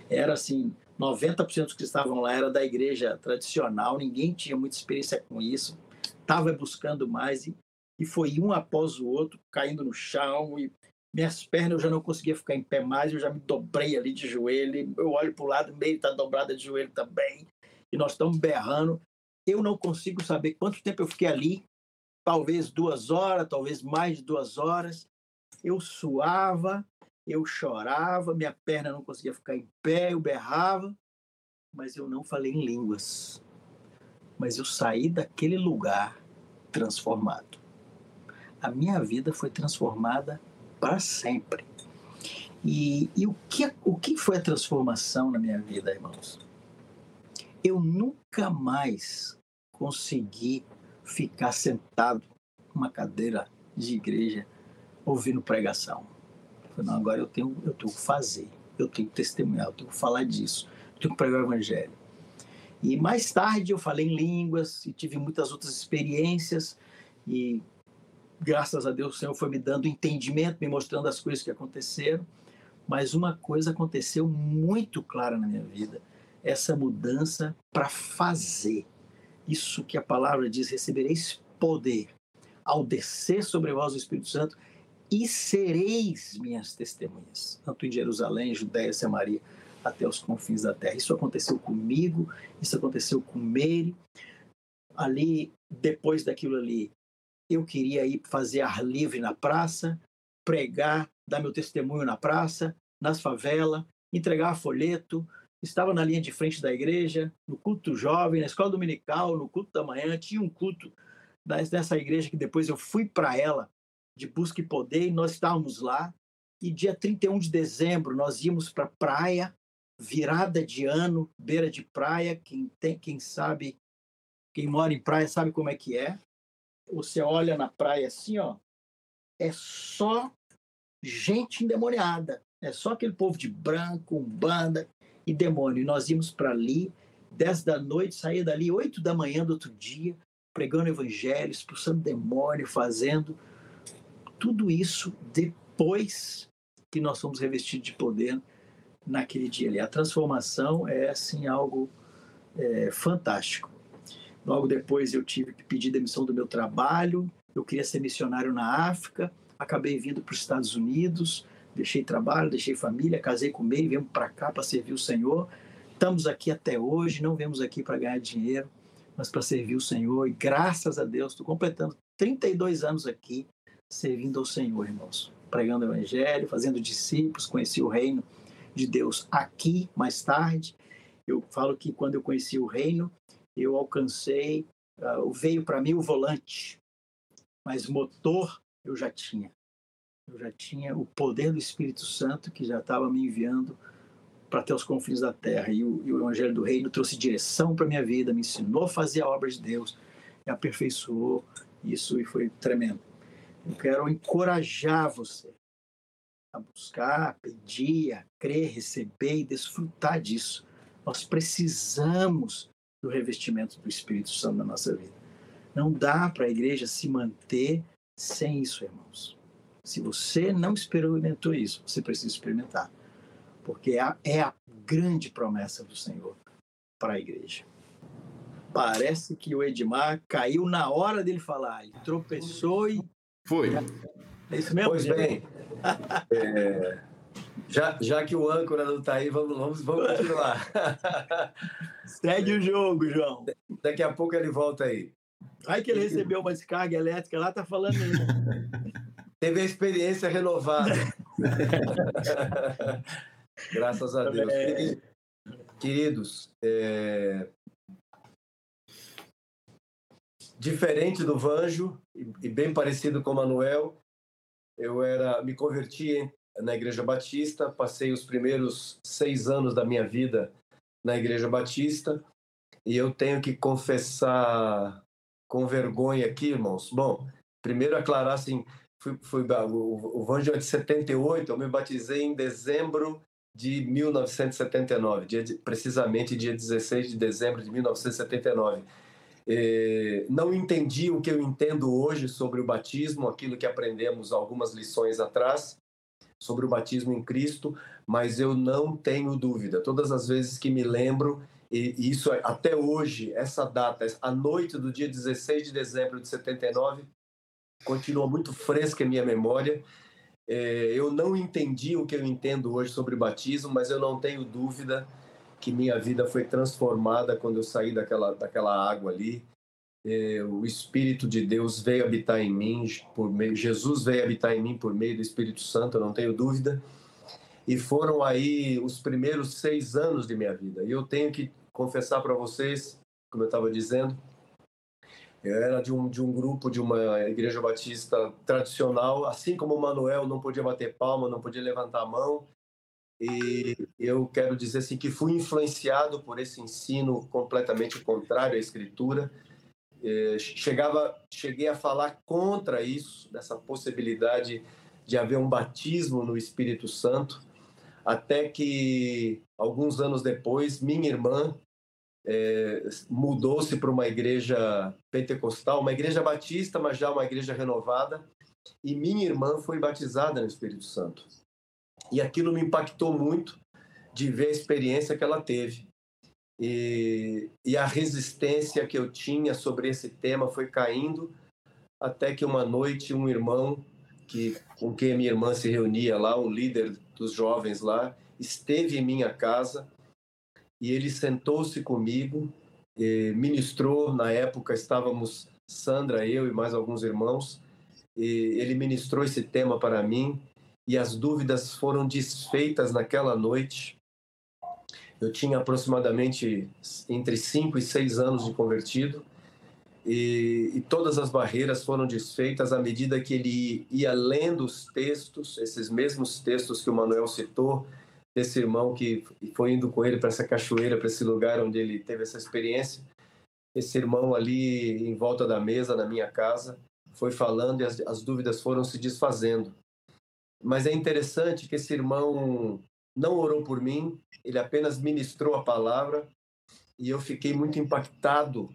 Era assim, 90% dos que estavam lá era da igreja tradicional, ninguém tinha muita experiência com isso, estava buscando mais e, e foi um após o outro caindo no chão e minhas pernas eu já não conseguia ficar em pé mais, eu já me dobrei ali de joelho, eu olho para o lado, meio está dobrada de joelho também, e nós estamos berrando. Eu não consigo saber quanto tempo eu fiquei ali, talvez duas horas, talvez mais de duas horas. Eu suava, eu chorava, minha perna não conseguia ficar em pé, eu berrava, mas eu não falei em línguas. Mas eu saí daquele lugar transformado. A minha vida foi transformada para sempre. E, e o, que, o que foi a transformação na minha vida, irmãos? Eu nunca mais consegui ficar sentado numa cadeira de igreja ouvindo pregação. Falei, não, agora eu tenho, eu tenho que fazer, eu tenho que testemunhar, eu tenho que falar disso, eu tenho que pregar o evangelho. E mais tarde eu falei em línguas e tive muitas outras experiências e graças a Deus, o Senhor foi me dando entendimento, me mostrando as coisas que aconteceram. Mas uma coisa aconteceu muito clara na minha vida: essa mudança para fazer. Isso que a palavra diz: recebereis poder ao descer sobre vós o Espírito Santo e sereis minhas testemunhas, tanto em Jerusalém, Judéia, Samaria, até os confins da terra. Isso aconteceu comigo, isso aconteceu com Meire. Ali, depois daquilo ali, eu queria ir fazer ar livre na praça, pregar, dar meu testemunho na praça, nas favelas, entregar folheto. Estava na linha de frente da igreja, no culto jovem, na escola dominical, no culto da manhã. Tinha um culto dessa igreja que depois eu fui para ela, de busca e poder, e nós estávamos lá. E dia 31 de dezembro nós íamos para a praia, virada de ano, beira de praia. Quem tem, quem sabe, quem mora em praia sabe como é que é você olha na praia assim, ó, é só gente endemoniada. É só aquele povo de branco, umbanda e demônio. E nós íamos para ali, 10 da noite, saía dali 8 da manhã do outro dia, pregando evangelho, expulsando demônio, fazendo tudo isso depois que nós fomos revestidos de poder naquele dia ali. A transformação é assim algo é, fantástico. Logo depois eu tive que pedir demissão do meu trabalho. Eu queria ser missionário na África. Acabei vindo para os Estados Unidos. Deixei trabalho, deixei família, casei com meio, viemos para cá para servir o Senhor. Estamos aqui até hoje. Não viemos aqui para ganhar dinheiro, mas para servir o Senhor. E graças a Deus, estou completando 32 anos aqui servindo ao Senhor, irmãos. Pregando o Evangelho, fazendo discípulos. Conheci o reino de Deus aqui mais tarde. Eu falo que quando eu conheci o reino, eu alcancei, uh, veio para mim o volante, mas motor eu já tinha. Eu já tinha o poder do Espírito Santo que já estava me enviando para até os confins da terra. E o, e o Evangelho do Reino trouxe direção para minha vida, me ensinou a fazer a obra de Deus, me aperfeiçoou isso e foi tremendo. Eu quero encorajar você a buscar, a pedir, a crer, receber e desfrutar disso. Nós precisamos do revestimento do Espírito Santo na nossa vida. Não dá para a igreja se manter sem isso, irmãos. Se você não experimentou isso, você precisa experimentar. Porque é a, é grande promessa do Senhor para a igreja. Parece que o Edmar caiu na hora dele falar. Ele tropeçou e. Foi. É isso mesmo? Pois bem. é... Já, já que o âncora não está aí, vamos, vamos, vamos continuar. Segue o jogo, João. Daqui a pouco ele volta aí. Ai que ele recebeu uma descarga elétrica lá, tá falando aí. Teve a experiência renovada. Graças a Deus. É... queridos, é... diferente do Vanjo e bem parecido com o Manuel, eu era me converti na Igreja Batista, passei os primeiros seis anos da minha vida na Igreja Batista e eu tenho que confessar com vergonha aqui, irmãos. Bom, primeiro aclarar assim, fui, fui, o, o é de 78, eu me batizei em dezembro de 1979, dia de, precisamente dia 16 de dezembro de 1979. É, não entendi o que eu entendo hoje sobre o batismo, aquilo que aprendemos algumas lições atrás sobre o batismo em Cristo, mas eu não tenho dúvida. Todas as vezes que me lembro, e isso é, até hoje, essa data, a noite do dia 16 de dezembro de 79, continua muito fresca em minha memória. É, eu não entendi o que eu entendo hoje sobre batismo, mas eu não tenho dúvida que minha vida foi transformada quando eu saí daquela, daquela água ali. É, o Espírito de Deus veio habitar em mim, por meio, Jesus veio habitar em mim por meio do Espírito Santo, eu não tenho dúvida. E foram aí os primeiros seis anos de minha vida. E eu tenho que confessar para vocês, como eu estava dizendo, eu era de um, de um grupo de uma igreja batista tradicional, assim como o Manuel não podia bater palma, não podia levantar a mão, e eu quero dizer assim que fui influenciado por esse ensino completamente contrário à escritura. É, chegava, cheguei a falar contra isso, dessa possibilidade de haver um batismo no Espírito Santo, até que alguns anos depois minha irmã é, mudou-se para uma igreja pentecostal, uma igreja batista, mas já uma igreja renovada, e minha irmã foi batizada no Espírito Santo. E aquilo me impactou muito de ver a experiência que ela teve. E, e a resistência que eu tinha sobre esse tema foi caindo, até que uma noite um irmão que com quem minha irmã se reunia lá, um líder dos jovens lá, esteve em minha casa e ele sentou-se comigo, ministrou. Na época estávamos Sandra, eu e mais alguns irmãos. E ele ministrou esse tema para mim e as dúvidas foram desfeitas naquela noite. Eu tinha aproximadamente entre 5 e 6 anos de convertido e, e, todas as barreiras foram desfeitas à medida que ele ia lendo os textos, esses mesmos textos que o Manuel citou, desse irmão que foi indo com ele para essa cachoeira, para esse lugar onde ele teve essa experiência. Esse irmão ali em volta da mesa na minha casa foi falando e as, as dúvidas foram se desfazendo. Mas é interessante que esse irmão não orou por mim, ele apenas ministrou a palavra e eu fiquei muito impactado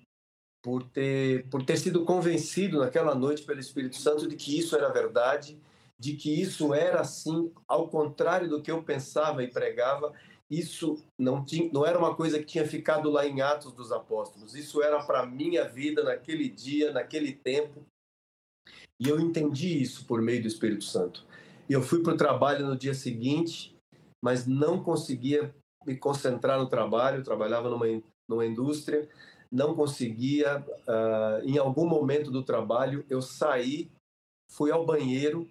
por ter por ter sido convencido naquela noite pelo Espírito Santo de que isso era verdade, de que isso era assim, ao contrário do que eu pensava e pregava, isso não tinha, não era uma coisa que tinha ficado lá em Atos dos Apóstolos. Isso era para minha vida naquele dia, naquele tempo. E eu entendi isso por meio do Espírito Santo. E eu fui para o trabalho no dia seguinte, mas não conseguia me concentrar no trabalho. Trabalhava numa, numa indústria, não conseguia. Uh, em algum momento do trabalho, eu saí, fui ao banheiro,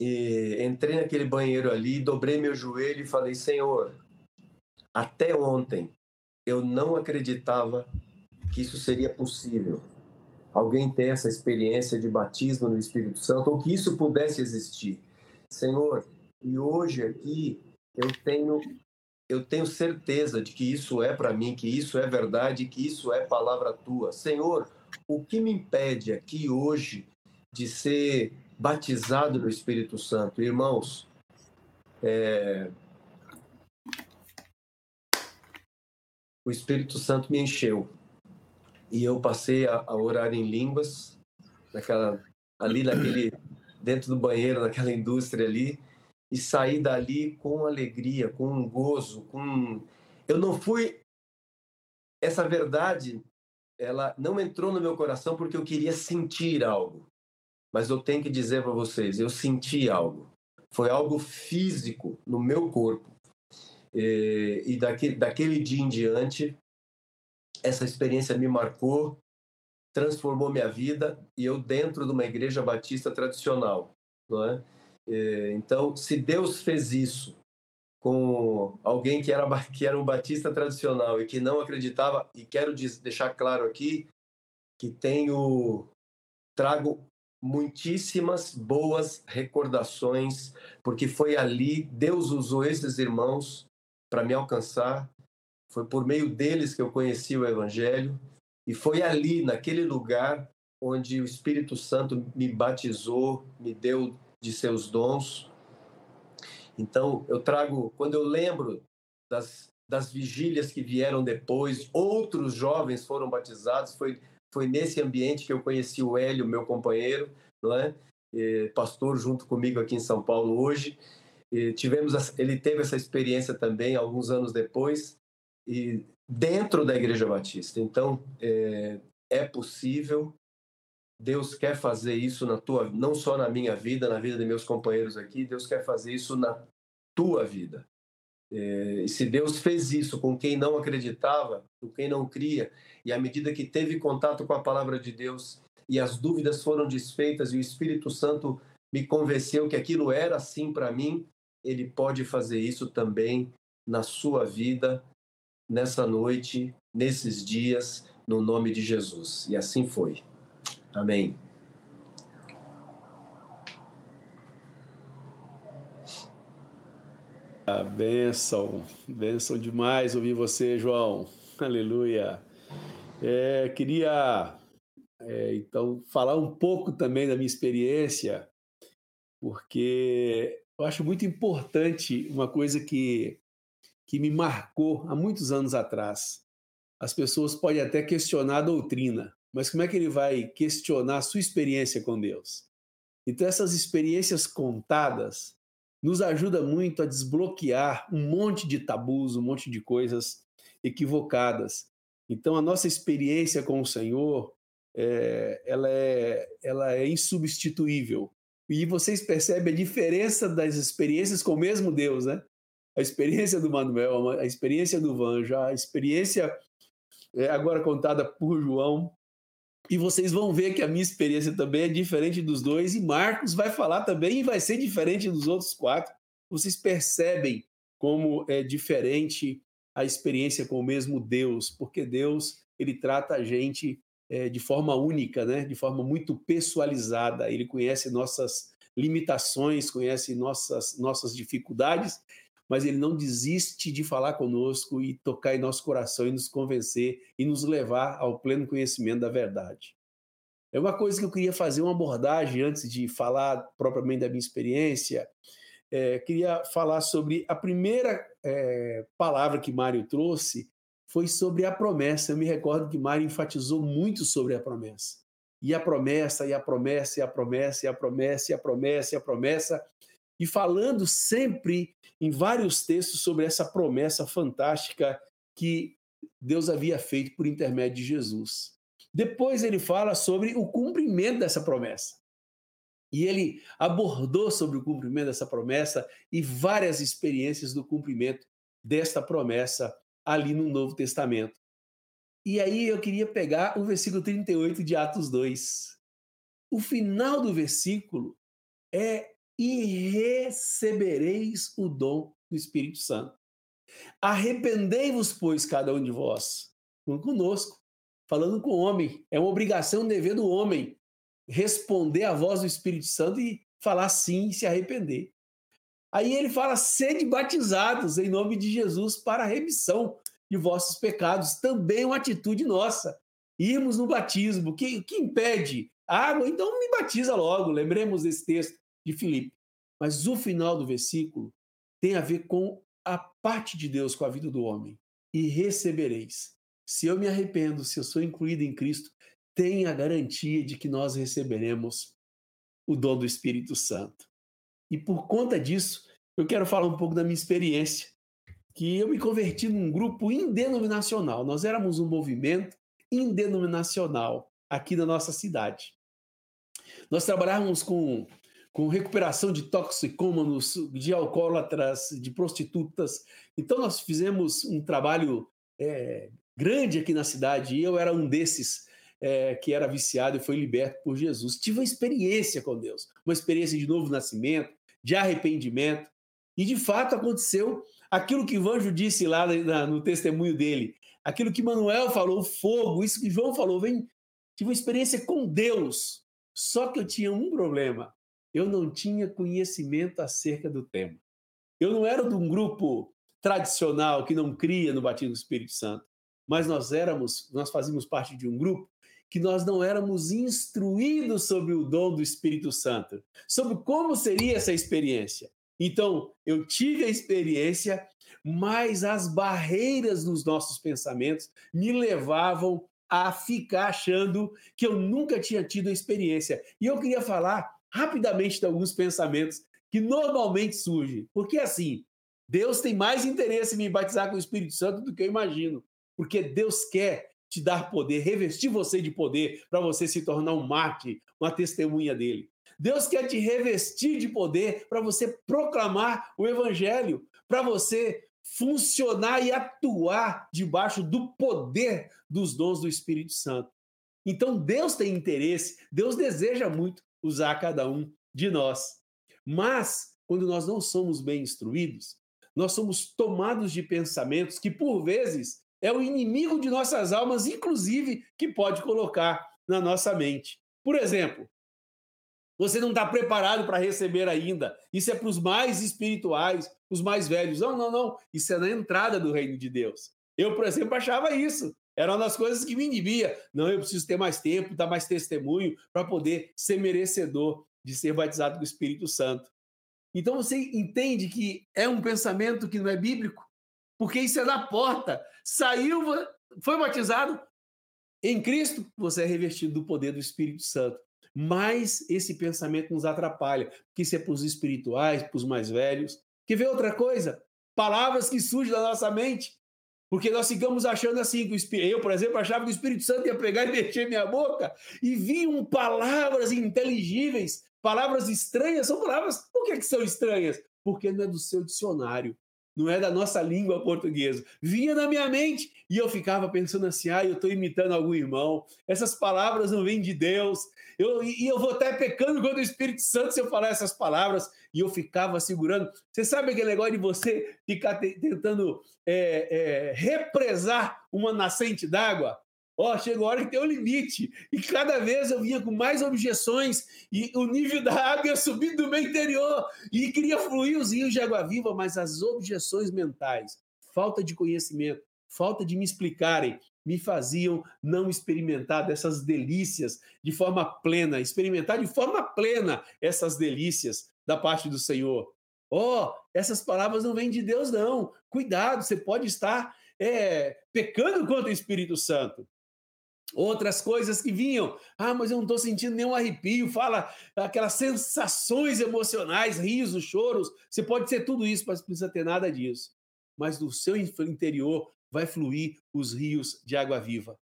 e entrei naquele banheiro ali, dobrei meu joelho e falei: Senhor, até ontem eu não acreditava que isso seria possível alguém ter essa experiência de batismo no Espírito Santo, ou que isso pudesse existir. Senhor, e hoje aqui eu tenho eu tenho certeza de que isso é para mim, que isso é verdade, que isso é palavra tua. Senhor, o que me impede aqui hoje de ser batizado no Espírito Santo? Irmãos, é... o Espírito Santo me encheu e eu passei a, a orar em línguas, naquela, ali naquele, dentro do banheiro, naquela indústria ali, e saí dali com alegria, com um gozo, com... Eu não fui... Essa verdade, ela não entrou no meu coração porque eu queria sentir algo. Mas eu tenho que dizer para vocês, eu senti algo. Foi algo físico no meu corpo. E, e daquele, daquele dia em diante, essa experiência me marcou, transformou minha vida e eu dentro de uma igreja batista tradicional, não é? Então, se Deus fez isso com alguém que era, que era um batista tradicional e que não acreditava, e quero deixar claro aqui que tenho, trago muitíssimas boas recordações, porque foi ali, Deus usou esses irmãos para me alcançar, foi por meio deles que eu conheci o Evangelho, e foi ali, naquele lugar, onde o Espírito Santo me batizou, me deu de seus dons. Então, eu trago, quando eu lembro das, das vigílias que vieram depois, outros jovens foram batizados, foi, foi nesse ambiente que eu conheci o Hélio, meu companheiro, não é? Pastor junto comigo aqui em São Paulo hoje. E tivemos, ele teve essa experiência também alguns anos depois e dentro da Igreja Batista. Então, é, é possível, Deus quer fazer isso na tua, não só na minha vida, na vida de meus companheiros aqui, Deus quer fazer isso na tua vida. É, e se Deus fez isso com quem não acreditava, com quem não cria, e à medida que teve contato com a palavra de Deus e as dúvidas foram desfeitas e o Espírito Santo me convenceu que aquilo era assim para mim, ele pode fazer isso também na sua vida, nessa noite, nesses dias, no nome de Jesus. E assim foi. Amém. A bênção, bênção demais ouvir você, João. Aleluia. É, queria é, então falar um pouco também da minha experiência, porque eu acho muito importante uma coisa que, que me marcou há muitos anos atrás. As pessoas podem até questionar a doutrina, mas como é que ele vai questionar a sua experiência com Deus? Então, essas experiências contadas nos ajuda muito a desbloquear um monte de tabus, um monte de coisas equivocadas. Então, a nossa experiência com o Senhor, é, ela, é, ela é insubstituível. E vocês percebem a diferença das experiências com o mesmo Deus, né? A experiência do Manuel, a experiência do Vanja, a experiência é, agora contada por João, e vocês vão ver que a minha experiência também é diferente dos dois, e Marcos vai falar também e vai ser diferente dos outros quatro. Vocês percebem como é diferente a experiência com o mesmo Deus, porque Deus ele trata a gente é, de forma única, né? de forma muito pessoalizada. Ele conhece nossas limitações, conhece nossas, nossas dificuldades, mas ele não desiste de falar conosco e tocar em nosso coração e nos convencer e nos levar ao pleno conhecimento da verdade. É uma coisa que eu queria fazer uma abordagem antes de falar propriamente da minha experiência. É, queria falar sobre a primeira é, palavra que Mário trouxe foi sobre a promessa. Eu me recordo que Mário enfatizou muito sobre a promessa. E a promessa, e a promessa, e a promessa, e a promessa, e a promessa, e a promessa, e falando sempre em vários textos sobre essa promessa fantástica que Deus havia feito por intermédio de Jesus. Depois ele fala sobre o cumprimento dessa promessa. E ele abordou sobre o cumprimento dessa promessa e várias experiências do cumprimento desta promessa ali no Novo Testamento. E aí eu queria pegar o versículo 38 de Atos 2. O final do versículo é e recebereis o dom do Espírito Santo. Arrependei-vos, pois, cada um de vós, um conosco, falando com o homem. É uma obrigação, um dever do homem responder à voz do Espírito Santo e falar sim e se arrepender. Aí ele fala: sede batizados em nome de Jesus para a remissão de vossos pecados. Também uma atitude nossa. Irmos no batismo. O que, que impede? Água, então me batiza logo. Lembremos desse texto de Filipe. Mas o final do versículo tem a ver com a parte de Deus com a vida do homem. E recebereis. Se eu me arrependo, se eu sou incluído em Cristo, tem a garantia de que nós receberemos o dom do Espírito Santo. E por conta disso, eu quero falar um pouco da minha experiência, que eu me converti num grupo indenominacional. Nós éramos um movimento indenominacional aqui na nossa cidade. Nós trabalhávamos com com recuperação de toxicômanos, de alcoólatras, de prostitutas. Então, nós fizemos um trabalho é, grande aqui na cidade e eu era um desses é, que era viciado e foi liberto por Jesus. Tive uma experiência com Deus, uma experiência de novo nascimento, de arrependimento. E de fato aconteceu aquilo que Vanjo disse lá no testemunho dele, aquilo que Manuel falou, fogo, isso que João falou, vem, tive uma experiência com Deus. Só que eu tinha um problema, eu não tinha conhecimento acerca do tema. Eu não era de um grupo tradicional que não cria no batismo do Espírito Santo, mas nós éramos, nós fazíamos parte de um grupo que nós não éramos instruídos sobre o dom do Espírito Santo, sobre como seria essa experiência. Então, eu tive a experiência, mas as barreiras dos nossos pensamentos me levavam a ficar achando que eu nunca tinha tido a experiência. E eu queria falar rapidamente de alguns pensamentos que normalmente surgem. Porque assim, Deus tem mais interesse em me batizar com o Espírito Santo do que eu imagino. Porque Deus quer te dar poder, revestir você de poder para você se tornar um mártir, uma testemunha dele. Deus quer te revestir de poder para você proclamar o evangelho, para você funcionar e atuar debaixo do poder dos dons do Espírito Santo. Então Deus tem interesse, Deus deseja muito usar cada um de nós. Mas quando nós não somos bem instruídos, nós somos tomados de pensamentos que por vezes é o inimigo de nossas almas, inclusive, que pode colocar na nossa mente. Por exemplo, você não está preparado para receber ainda. Isso é para os mais espirituais, os mais velhos. Não, não, não. Isso é na entrada do reino de Deus. Eu, por exemplo, achava isso. Era uma das coisas que me inibia. Não, eu preciso ter mais tempo, dar mais testemunho para poder ser merecedor de ser batizado com o Espírito Santo. Então você entende que é um pensamento que não é bíblico, porque isso é da porta. Saiu, foi batizado em Cristo, você é revestido do poder do Espírito Santo mas esse pensamento nos atrapalha, porque isso é para os espirituais, para os mais velhos. Quer ver outra coisa? Palavras que surgem da nossa mente, porque nós ficamos achando assim, que eu, por exemplo, achava que o Espírito Santo ia pegar e mexer minha boca, e vinham palavras inteligíveis, palavras estranhas, são palavras, por que, que são estranhas? Porque não é do seu dicionário, não é da nossa língua portuguesa. Vinha na minha mente e eu ficava pensando assim: ah, eu estou imitando algum irmão, essas palavras não vêm de Deus, eu, e eu vou estar pecando contra o Espírito Santo se eu falar essas palavras. E eu ficava segurando. Você sabe aquele negócio de você ficar tentando é, é, represar uma nascente d'água? Ó, oh, chegou a hora que tem um limite. E cada vez eu vinha com mais objeções e o nível da água ia subindo do meu interior e queria fluir os rios de água viva, mas as objeções mentais, falta de conhecimento, falta de me explicarem, me faziam não experimentar dessas delícias de forma plena, experimentar de forma plena essas delícias da parte do Senhor. Oh, essas palavras não vêm de Deus, não. Cuidado, você pode estar é, pecando contra o Espírito Santo. Outras coisas que vinham, ah, mas eu não estou sentindo nenhum arrepio, fala aquelas sensações emocionais, risos, choros. Você pode ser tudo isso, mas não precisa ter nada disso. Mas do seu interior vai fluir os rios de água viva.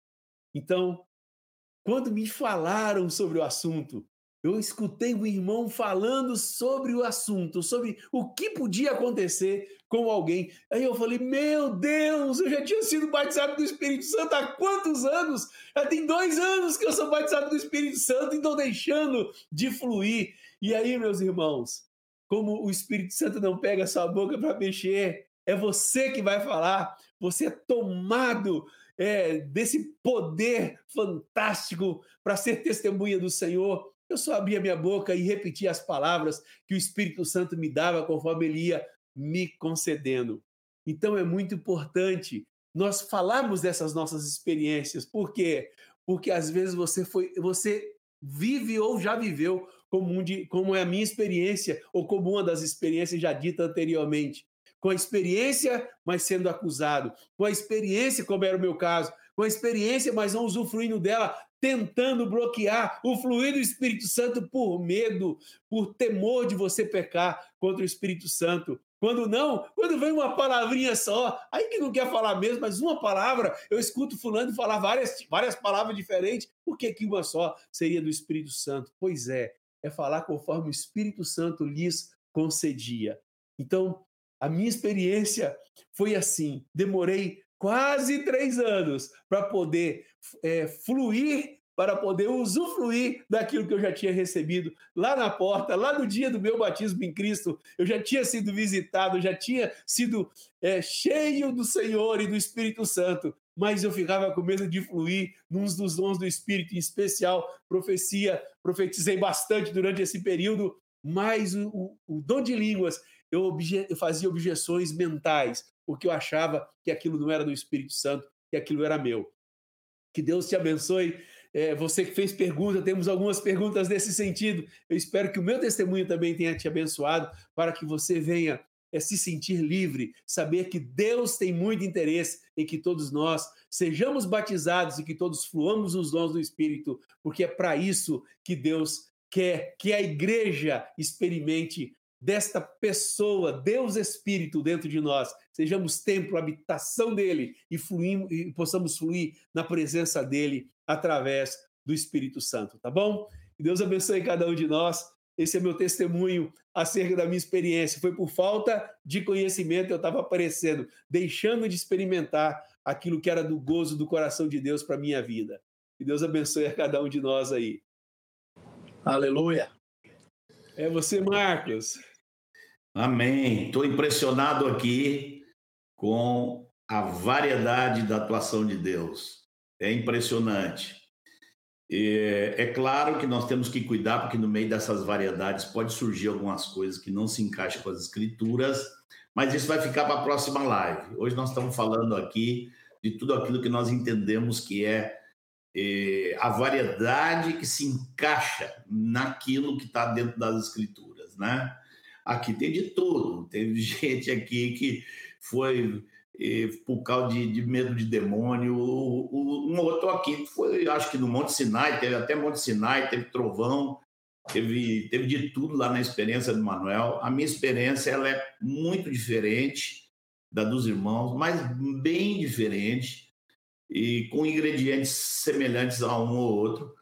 Então, quando me falaram sobre o assunto, eu escutei um irmão falando sobre o assunto, sobre o que podia acontecer com alguém. Aí eu falei: Meu Deus, eu já tinha sido batizado do Espírito Santo há quantos anos? Já tem dois anos que eu sou batizado do Espírito Santo e estou deixando de fluir. E aí, meus irmãos, como o Espírito Santo não pega sua boca para mexer, é você que vai falar, você é tomado é, desse poder fantástico para ser testemunha do Senhor. Eu só abria minha boca e repetia as palavras que o Espírito Santo me dava conforme ele ia me concedendo. Então é muito importante nós falarmos dessas nossas experiências. Por quê? Porque às vezes você foi, você vive ou já viveu como, um de, como é a minha experiência ou como uma das experiências já dita anteriormente. Com a experiência, mas sendo acusado. Com a experiência, como era o meu caso, com a experiência, mas não usufruindo dela, tentando bloquear o fluir do Espírito Santo por medo, por temor de você pecar contra o Espírito Santo. Quando não, quando vem uma palavrinha só, aí que não quer falar mesmo, mas uma palavra, eu escuto fulano falar várias, várias palavras diferentes, por que, que uma só seria do Espírito Santo? Pois é, é falar conforme o Espírito Santo lhes concedia. Então, a minha experiência foi assim: demorei quase três anos para poder é, fluir para poder usufruir daquilo que eu já tinha recebido lá na porta, lá no dia do meu batismo em Cristo. Eu já tinha sido visitado, já tinha sido é, cheio do Senhor e do Espírito Santo, mas eu ficava com medo de fluir num dos dons do Espírito, em especial profecia. Profetizei bastante durante esse período, mas o, o, o dom de línguas, eu, obje, eu fazia objeções mentais, porque eu achava que aquilo não era do Espírito Santo, que aquilo era meu. Que Deus te abençoe é, você que fez pergunta, temos algumas perguntas nesse sentido. Eu espero que o meu testemunho também tenha te abençoado para que você venha é, se sentir livre, saber que Deus tem muito interesse em que todos nós sejamos batizados e que todos fluamos os dons do Espírito, porque é para isso que Deus quer que a igreja experimente desta pessoa, Deus Espírito dentro de nós, sejamos templo, habitação dele e, fluimos, e possamos fluir na presença dele através do Espírito Santo, tá bom? Que Deus abençoe cada um de nós. Esse é meu testemunho acerca da minha experiência. Foi por falta de conhecimento eu estava aparecendo, deixando de experimentar aquilo que era do gozo do coração de Deus para minha vida. Que Deus abençoe a cada um de nós aí. Aleluia. É você, Marcos. Amém. Estou impressionado aqui com a variedade da atuação de Deus. É impressionante. É, é, claro que nós temos que cuidar, porque no meio dessas variedades pode surgir algumas coisas que não se encaixam com as escrituras, mas isso vai ficar para a próxima live. Hoje nós estamos falando aqui de tudo aquilo que nós entendemos que é, é a variedade que se encaixa naquilo que está dentro das escrituras, né? Aqui tem de tudo. Teve gente aqui que foi por causa de, de, medo de demônio. O, o, um outro aqui foi, acho que no Monte Sinai, teve até Monte Sinai, teve trovão, teve, teve de tudo lá na experiência do Manuel. A minha experiência ela é muito diferente da dos irmãos, mas bem diferente e com ingredientes semelhantes a um ou outro.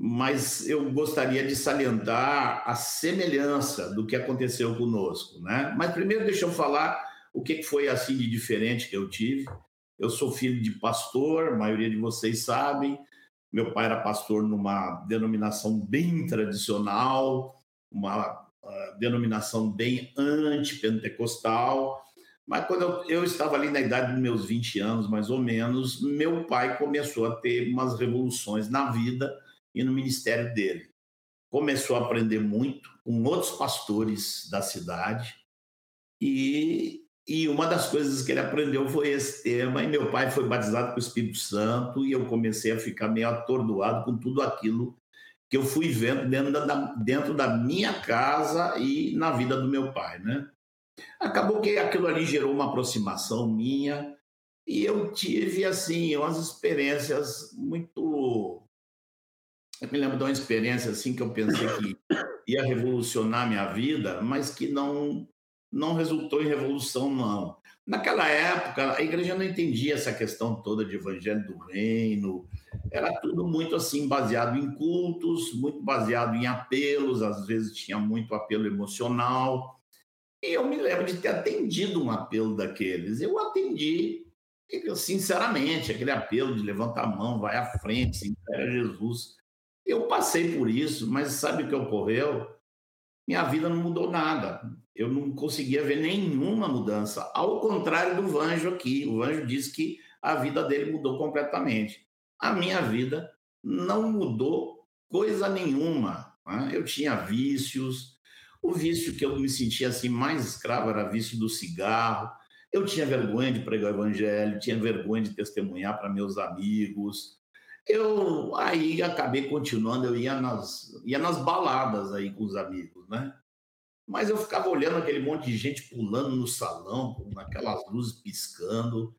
Mas eu gostaria de salientar a semelhança do que aconteceu conosco, né? Mas primeiro deixa eu falar o que foi assim de diferente que eu tive? Eu sou filho de pastor, a maioria de vocês sabem. Meu pai era pastor numa denominação bem tradicional, uma uh, denominação bem antipentecostal. Mas quando eu, eu, estava ali na idade dos meus 20 anos, mais ou menos, meu pai começou a ter umas revoluções na vida e no ministério dele. Começou a aprender muito com outros pastores da cidade e e uma das coisas que ele aprendeu foi esse tema, e meu pai foi batizado com o Espírito Santo, e eu comecei a ficar meio atordoado com tudo aquilo que eu fui vendo dentro da, dentro da minha casa e na vida do meu pai, né? Acabou que aquilo ali gerou uma aproximação minha, e eu tive, assim, umas experiências muito... Eu me lembro de uma experiência, assim, que eu pensei que ia revolucionar minha vida, mas que não não resultou em revolução, não. Naquela época, a igreja não entendia essa questão toda de evangelho do reino. Era tudo muito assim, baseado em cultos, muito baseado em apelos, às vezes tinha muito apelo emocional. E eu me lembro de ter atendido um apelo daqueles. Eu atendi, sinceramente, aquele apelo de levantar a mão, vai à frente, se entrega a Jesus. Eu passei por isso, mas sabe o que ocorreu? Minha vida não mudou nada eu não conseguia ver nenhuma mudança. Ao contrário do Vanjo aqui, o Vanjo disse que a vida dele mudou completamente. A minha vida não mudou coisa nenhuma. Né? Eu tinha vícios, o vício que eu me sentia assim mais escravo era vício do cigarro. Eu tinha vergonha de pregar o evangelho, tinha vergonha de testemunhar para meus amigos. Eu aí acabei continuando, eu ia nas, ia nas baladas aí com os amigos, né? Mas eu ficava olhando aquele monte de gente pulando no salão, com aquelas luzes piscando,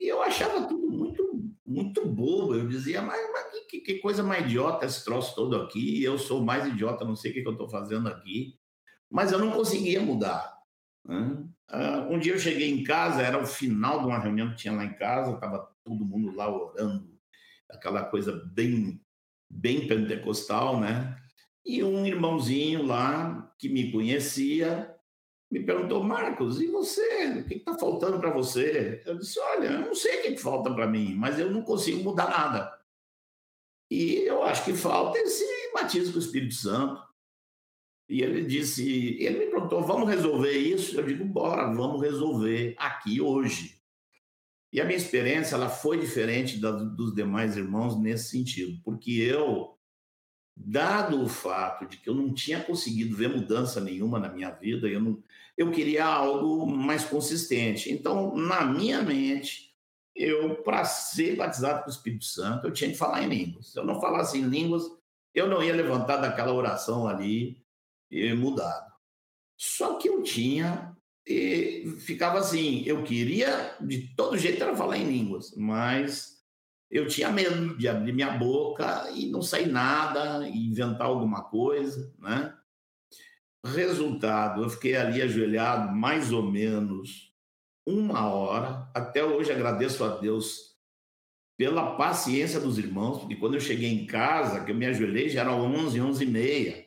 e eu achava tudo muito, muito bobo. Eu dizia, mas, mas que, que, coisa mais idiota esse troço todo aqui, eu sou mais idiota, não sei o que, que eu estou fazendo aqui. Mas eu não conseguia mudar. Né? Um dia eu cheguei em casa, era o final de uma reunião que tinha lá em casa, estava todo mundo lá orando, aquela coisa bem, bem pentecostal, né? E um irmãozinho lá, que me conhecia, me perguntou: Marcos, e você? O que está faltando para você? Eu disse: Olha, eu não sei o que falta para mim, mas eu não consigo mudar nada. E eu acho que falta esse batismo com o Espírito Santo. E ele disse, ele me perguntou, vamos resolver isso? Eu digo, bora, vamos resolver aqui hoje. E a minha experiência ela foi diferente da dos demais irmãos nesse sentido, porque eu, dado o fato de que eu não tinha conseguido ver mudança nenhuma na minha vida, eu, não, eu queria algo mais consistente. Então, na minha mente, eu, para ser batizado com o Espírito Santo, eu tinha que falar em línguas. Se eu não falasse em línguas, eu não ia levantar daquela oração ali e mudado. Só que eu tinha e ficava assim, eu queria de todo jeito era falar em línguas, mas eu tinha medo de abrir minha boca e não sair nada, inventar alguma coisa, né? Resultado, eu fiquei ali ajoelhado mais ou menos uma hora. Até hoje agradeço a Deus pela paciência dos irmãos, porque quando eu cheguei em casa, que eu me ajoelhei, já era 11, 11 e meia.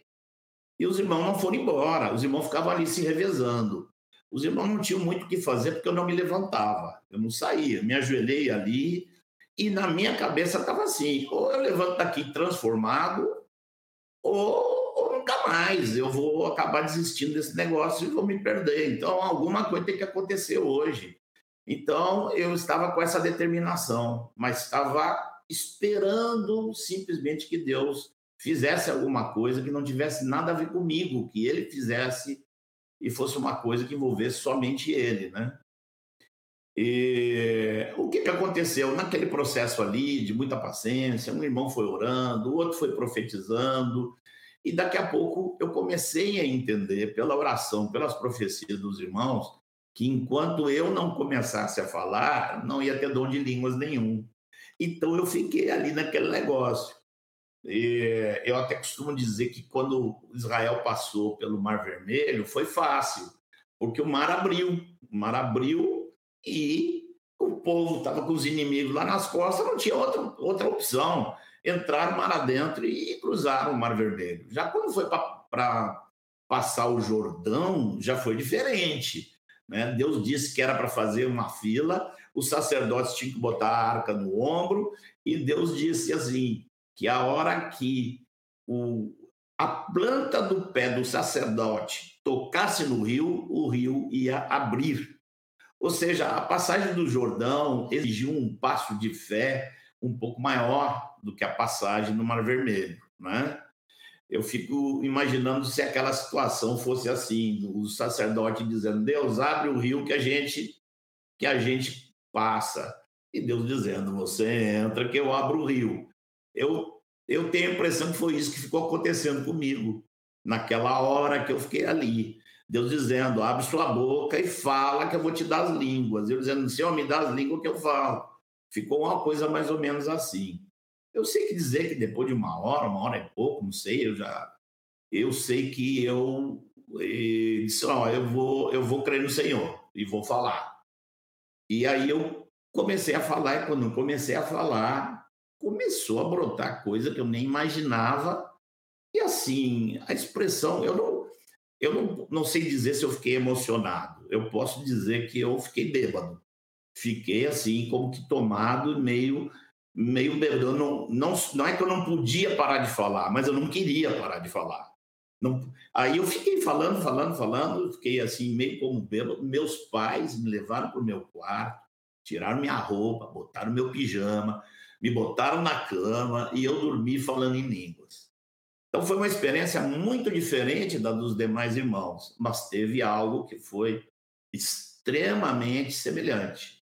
E os irmãos não foram embora, os irmãos ficavam ali se revezando. Os irmãos não tinham muito o que fazer porque eu não me levantava, eu não saía, me ajoelhei ali e na minha cabeça estava assim: ou eu levanto daqui transformado, ou, ou, nunca mais, eu vou acabar desistindo desse negócio e vou me perder. Então, alguma coisa tem que acontecer hoje. Então, eu estava com essa determinação, mas estava esperando simplesmente que Deus fizesse alguma coisa que não tivesse nada a ver comigo, que ele fizesse e fosse uma coisa que envolvesse somente ele, né? E o que, que aconteceu naquele processo ali de muita paciência? Um irmão foi orando, o outro foi profetizando, e daqui a pouco eu comecei a entender pela oração, pelas profecias dos irmãos, que enquanto eu não começasse a falar, não ia ter dom de línguas nenhum. Então eu fiquei ali naquele negócio. Eu até costumo dizer que quando Israel passou pelo Mar Vermelho foi fácil, porque o mar abriu, o mar abriu e o povo estava com os inimigos lá nas costas, não tinha outra, outra opção. Entraram mar adentro e cruzaram o Mar Vermelho. Já quando foi para passar o Jordão, já foi diferente. Né? Deus disse que era para fazer uma fila, os sacerdotes tinham que botar a arca no ombro, e Deus disse assim: que a hora que o, a planta do pé do sacerdote tocasse no rio, o rio ia abrir. Ou seja, a passagem do Jordão exigiu um passo de fé um pouco maior do que a passagem no Mar Vermelho, né? Eu fico imaginando se aquela situação fosse assim, o sacerdote dizendo: "Deus abre o rio que a gente que a gente passa". E Deus dizendo: "Você entra que eu abro o rio". Eu, eu tenho a impressão que foi isso que ficou acontecendo comigo, naquela hora que eu fiquei ali. Deus dizendo: abre sua boca e fala que eu vou te dar as línguas. Eu dizendo: Senhor, me dá as línguas que eu falo. Ficou uma coisa mais ou menos assim. Eu sei que dizer que depois de uma hora, uma hora é pouco, não sei, eu já. Eu sei que eu e disse: Ó, eu vou, eu vou crer no Senhor e vou falar. E aí eu comecei a falar, e quando comecei a falar, começou a brotar coisa que eu nem imaginava. E assim, a expressão, eu não, eu não, não sei dizer se eu fiquei emocionado. Eu posso dizer que eu fiquei bêbado. Fiquei assim, como que tomado, meio meio bêbado. Não, não, não é que eu não podia parar de falar, mas eu não queria parar de falar. Não, aí eu fiquei falando, falando, falando, fiquei assim, meio como bêbado. Meus pais me levaram para o meu quarto, tiraram minha roupa, botaram meu pijama, me botaram na cama e eu dormi falando em línguas. Então foi uma experiência muito diferente da dos demais irmãos, mas teve algo que foi extremamente semelhante.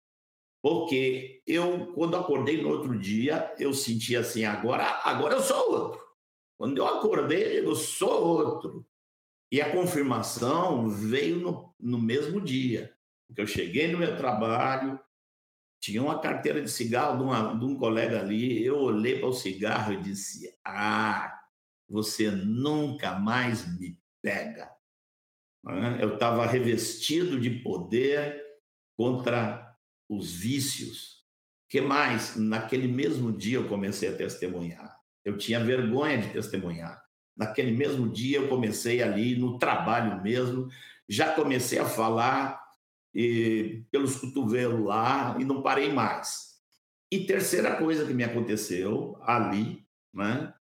Porque eu, quando acordei no outro dia, eu senti assim, agora, agora eu sou outro. Quando eu acordei, eu sou outro. E a confirmação veio no, no mesmo dia. Porque eu cheguei no meu trabalho, tinha uma carteira de cigarro de, uma, de um colega ali. Eu olhei para o cigarro e disse: Ah, você nunca mais me pega. Eu estava revestido de poder contra os vícios. que mais? Naquele mesmo dia eu comecei a testemunhar. Eu tinha vergonha de testemunhar. Naquele mesmo dia eu comecei ali no trabalho mesmo, já comecei a falar e, pelos cotovelos lá e não parei mais. E terceira coisa que me aconteceu ali, né?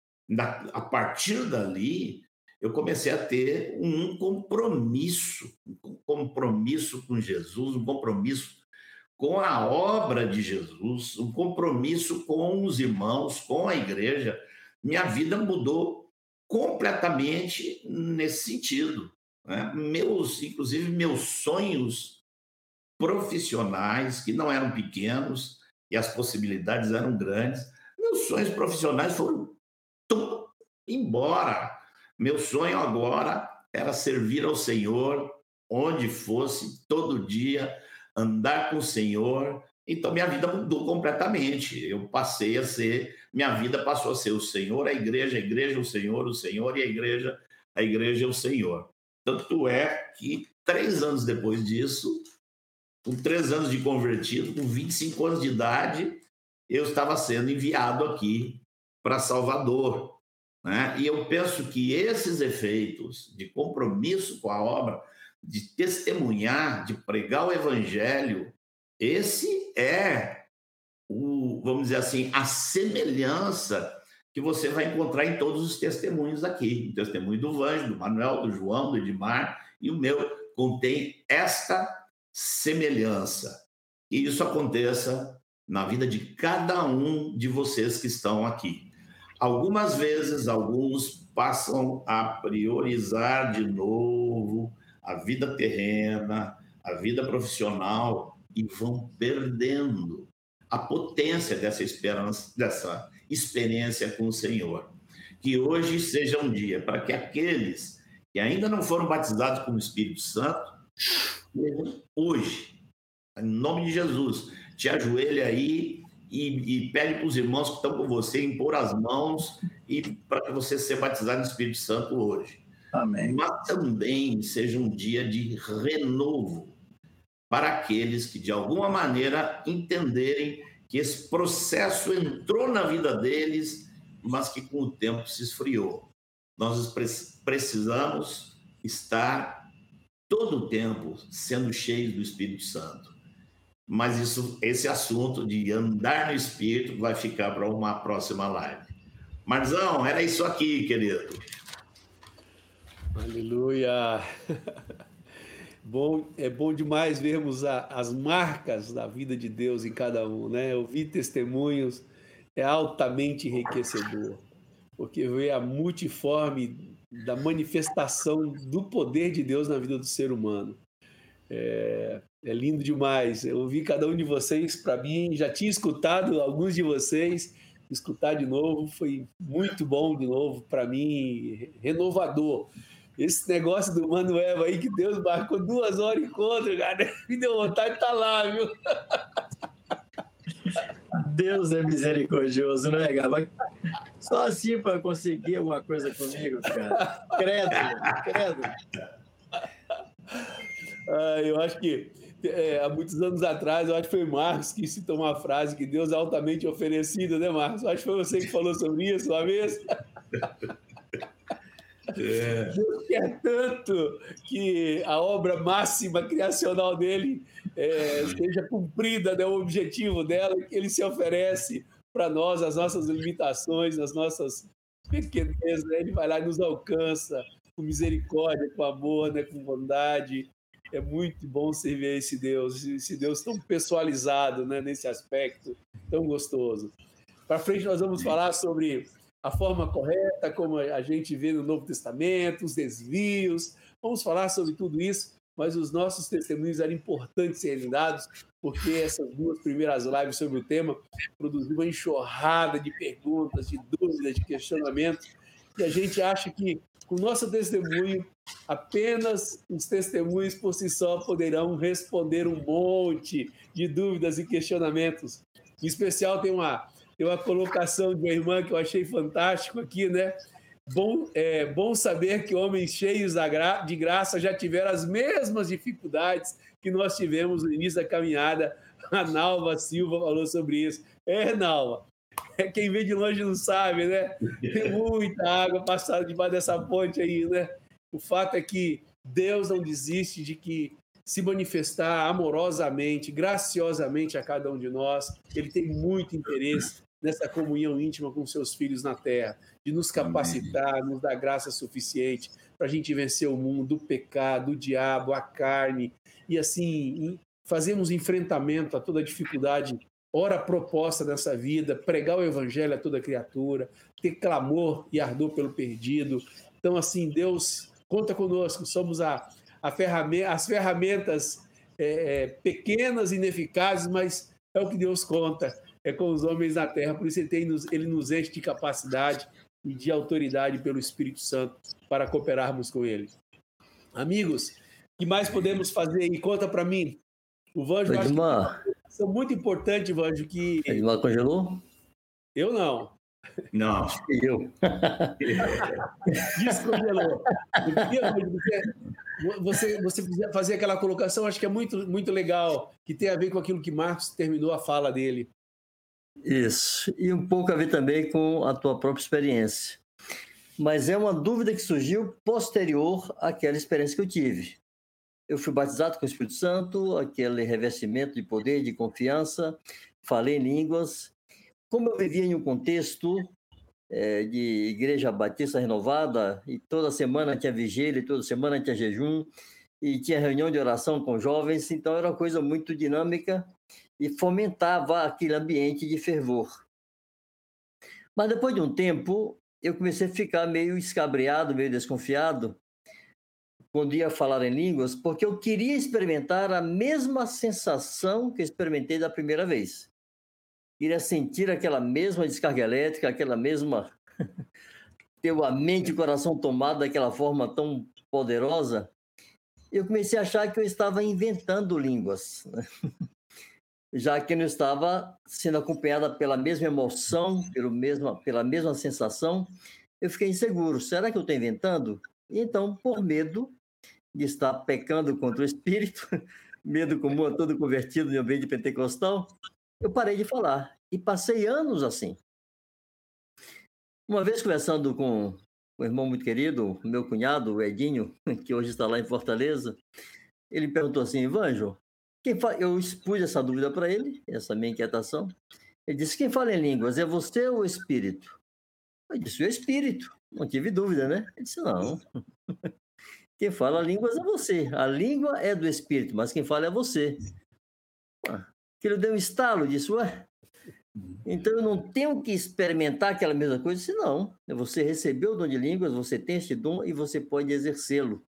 a partir dali, eu comecei a ter um compromisso, um compromisso com Jesus, um compromisso com a obra de Jesus, um compromisso com os irmãos, com a igreja. Minha vida mudou completamente nesse sentido. Né? Meus, inclusive, meus sonhos profissionais, que não eram pequenos e as possibilidades eram grandes, meus sonhos profissionais foram tudo embora. Meu sonho agora era servir ao Senhor onde fosse, todo dia, andar com o Senhor. Então minha vida mudou completamente. Eu passei a ser, minha vida passou a ser o Senhor, a igreja, a igreja, o Senhor, o Senhor e a igreja, a igreja, o Senhor. Tanto é que três anos depois disso, com três anos de convertido, com 25 anos de idade, eu estava sendo enviado aqui para Salvador. Né? E eu penso que esses efeitos de compromisso com a obra, de testemunhar, de pregar o evangelho, esse é o, vamos dizer assim, a semelhança que você vai encontrar em todos os testemunhos aqui. O testemunho do Vanjo, do Manuel, do João, do Edmar e o meu contém esta semelhança. E isso aconteça na vida de cada um de vocês que estão aqui. Algumas vezes, alguns passam a priorizar de novo a vida terrena, a vida profissional e vão perdendo a potência dessa esperança, dessa experiência com o Senhor. Que hoje seja um dia para que aqueles que ainda não foram batizados com o Espírito Santo, hoje, em nome de Jesus, te ajoelhe aí e, e pede para os irmãos que estão com você impor as mãos e para você ser batizado no Espírito Santo hoje. Amém. Mas também seja um dia de renovo para aqueles que, de alguma maneira, entenderem que esse processo entrou na vida deles, mas que com o tempo se esfriou. Nós precisamos estar todo o tempo sendo cheios do Espírito Santo. Mas isso, esse assunto de andar no Espírito vai ficar para uma próxima live. Marzão, era isso aqui, querido. Aleluia! Bom, é bom demais vermos a, as marcas da vida de Deus em cada um, né? Ouvir testemunhos é altamente enriquecedor, porque vê a multiforme da manifestação do poder de Deus na vida do ser humano. É, é lindo demais. Eu ouvi cada um de vocês, para mim, já tinha escutado alguns de vocês, escutar de novo foi muito bom de novo, para mim, renovador. Esse negócio do Manuel aí que Deus marcou duas horas encontro, cara, me deu vontade de estar tá lá, viu? Deus é misericordioso, não é, Gaba? Só assim para conseguir alguma coisa comigo, cara. Credo, credo. Ah, eu acho que é, há muitos anos atrás, eu acho que foi Marcos que citou uma frase que Deus é altamente oferecido, né, Marcos? Eu acho que foi você que falou sobre isso uma vez. É. Deus quer tanto que a obra máxima criacional dele é, seja cumprida, né, o objetivo dela, que ele se oferece para nós, as nossas limitações, as nossas pequenezas, né? ele vai lá e nos alcança com misericórdia, com amor, né, com bondade. É muito bom servir esse Deus, esse Deus tão pessoalizado né, nesse aspecto, tão gostoso. Para frente, nós vamos falar sobre a forma correta, como a gente vê no Novo Testamento, os desvios. Vamos falar sobre tudo isso, mas os nossos testemunhos eram importantes serem dados, porque essas duas primeiras lives sobre o tema produziram uma enxurrada de perguntas, de dúvidas, de questionamentos, e a gente acha que com nosso testemunho, apenas os testemunhos por si só poderão responder um monte de dúvidas e questionamentos. Em especial, tem uma tem uma colocação de uma irmã que eu achei fantástico aqui, né? Bom, é, bom saber que homens cheios de graça já tiveram as mesmas dificuldades que nós tivemos no início da caminhada. A Nalva Silva falou sobre isso. É, Nalva, é, quem vê de longe não sabe, né? Tem muita água passada debaixo dessa ponte aí, né? O fato é que Deus não desiste de que se manifestar amorosamente, graciosamente a cada um de nós. Ele tem muito interesse nessa comunhão íntima com seus filhos na terra, de nos capacitar, Amém. nos dar graça suficiente para a gente vencer o mundo, o pecado, o diabo, a carne, e assim fazermos enfrentamento a toda dificuldade, ora proposta nessa vida, pregar o evangelho a toda criatura, ter clamor e ardor pelo perdido. Então, assim, Deus conta conosco, somos a, a ferramenta, as ferramentas é, é, pequenas, ineficazes, mas é o que Deus conta, é com os homens na terra, por isso ele, tem, ele nos enche de capacidade e de autoridade pelo Espírito Santo para cooperarmos com ele. Amigos, o que mais podemos fazer aí? Conta para mim. O Vanjo acho que é muito importante, Vanjo, que... Edmar congelou? Eu não. Não. Eu. Descongelou. Você, você fazer aquela colocação, acho que é muito, muito legal, que tem a ver com aquilo que Marcos terminou a fala dele. Isso, e um pouco a ver também com a tua própria experiência. Mas é uma dúvida que surgiu posterior àquela experiência que eu tive. Eu fui batizado com o Espírito Santo, aquele revestimento de poder, de confiança, falei línguas. Como eu vivia em um contexto é, de igreja batista renovada, e toda semana tinha vigília, toda semana tinha jejum, e tinha reunião de oração com jovens, então era uma coisa muito dinâmica e fomentava aquele ambiente de fervor. Mas depois de um tempo, eu comecei a ficar meio escabreado, meio desconfiado, quando ia falar em línguas, porque eu queria experimentar a mesma sensação que experimentei da primeira vez. Queria sentir aquela mesma descarga elétrica, aquela mesma. ter a mente e o coração tomado daquela forma tão poderosa. Eu comecei a achar que eu estava inventando línguas. Já que não estava sendo acompanhada pela mesma emoção, pelo mesma, pela mesma sensação, eu fiquei inseguro. Será que eu estou inventando? Então, por medo de estar pecando contra o Espírito, medo comum a todo convertido no ambiente pentecostal, eu parei de falar. E passei anos assim. Uma vez conversando com um irmão muito querido, meu cunhado, o Edinho, que hoje está lá em Fortaleza, ele perguntou assim, Ivanjo, quem fa... Eu expus essa dúvida para ele, essa minha inquietação. Ele disse: quem fala em línguas é você ou o espírito? Eu disse: o espírito. Não tive dúvida, né? Ele disse: não. Quem fala línguas é você. A língua é do espírito, mas quem fala é você. Aquilo deu um estalo, disse: ué. Então eu não tenho que experimentar aquela mesma coisa? Disse, não. Você recebeu o dom de línguas, você tem esse dom e você pode exercê-lo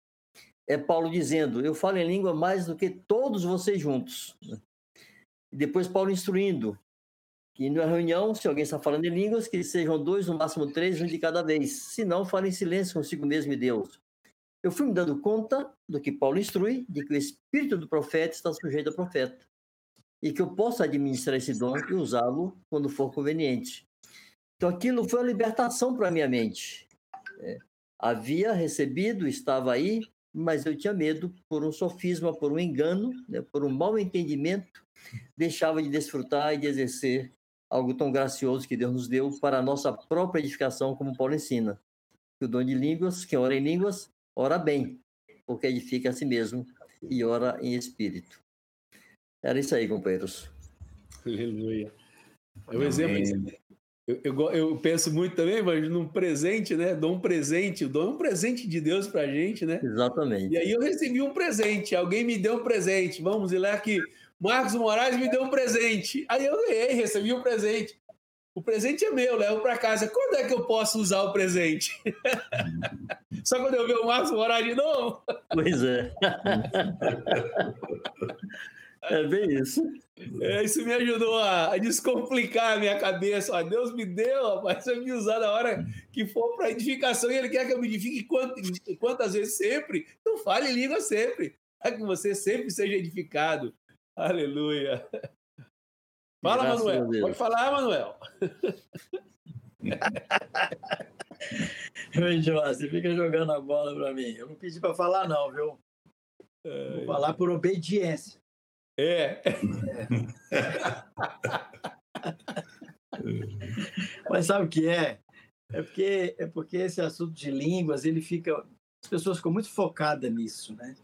é Paulo dizendo: Eu falo em língua mais do que todos vocês juntos. E depois Paulo instruindo que na reunião, se alguém está falando em línguas, que sejam dois, no máximo três, um de cada vez. Se não, fale em silêncio consigo mesmo e Deus. Eu fui me dando conta do que Paulo instrui, de que o espírito do profeta está sujeito ao profeta. E que eu posso administrar esse dom e usá-lo quando for conveniente. Então aquilo foi uma libertação para a minha mente. É, havia recebido, estava aí, mas eu tinha medo por um sofisma, por um engano, né, por um mau entendimento, deixava de desfrutar e de exercer algo tão gracioso que Deus nos deu para a nossa própria edificação, como Paulo ensina. o dom de línguas, quem ora em línguas, ora bem, porque edifica a si mesmo e ora em espírito. Era isso aí, companheiros. Aleluia. É um exemplo, eu, eu, eu, penso muito também, mas num presente, né? Dou um presente, dou um presente de Deus pra gente, né? Exatamente. E aí eu recebi um presente, alguém me deu um presente. Vamos ir lá que Marcos Moraes me deu um presente. Aí eu ganhei, recebi um presente. O presente é meu, levo para casa. Quando é que eu posso usar o presente? Só quando eu ver o Marcos Moraes de novo? Pois é. É bem isso. É, isso me ajudou a, a, descomplicar a minha cabeça. Ó, Deus me deu, rapaz, vai me usar na hora que for para edificação e Ele quer que eu me edifique quantas, quantas vezes sempre. Então fale língua sempre, para que você sempre seja edificado. Aleluia. Fala, Graças Manuel. Pode falar, Manuel. Oi, você fica jogando a bola para mim. Eu não pedi para falar, não, viu? Vou falar por obediência. É. Mas sabe o que é? É porque, é porque esse assunto de línguas, ele fica. As pessoas ficam muito focadas nisso, né?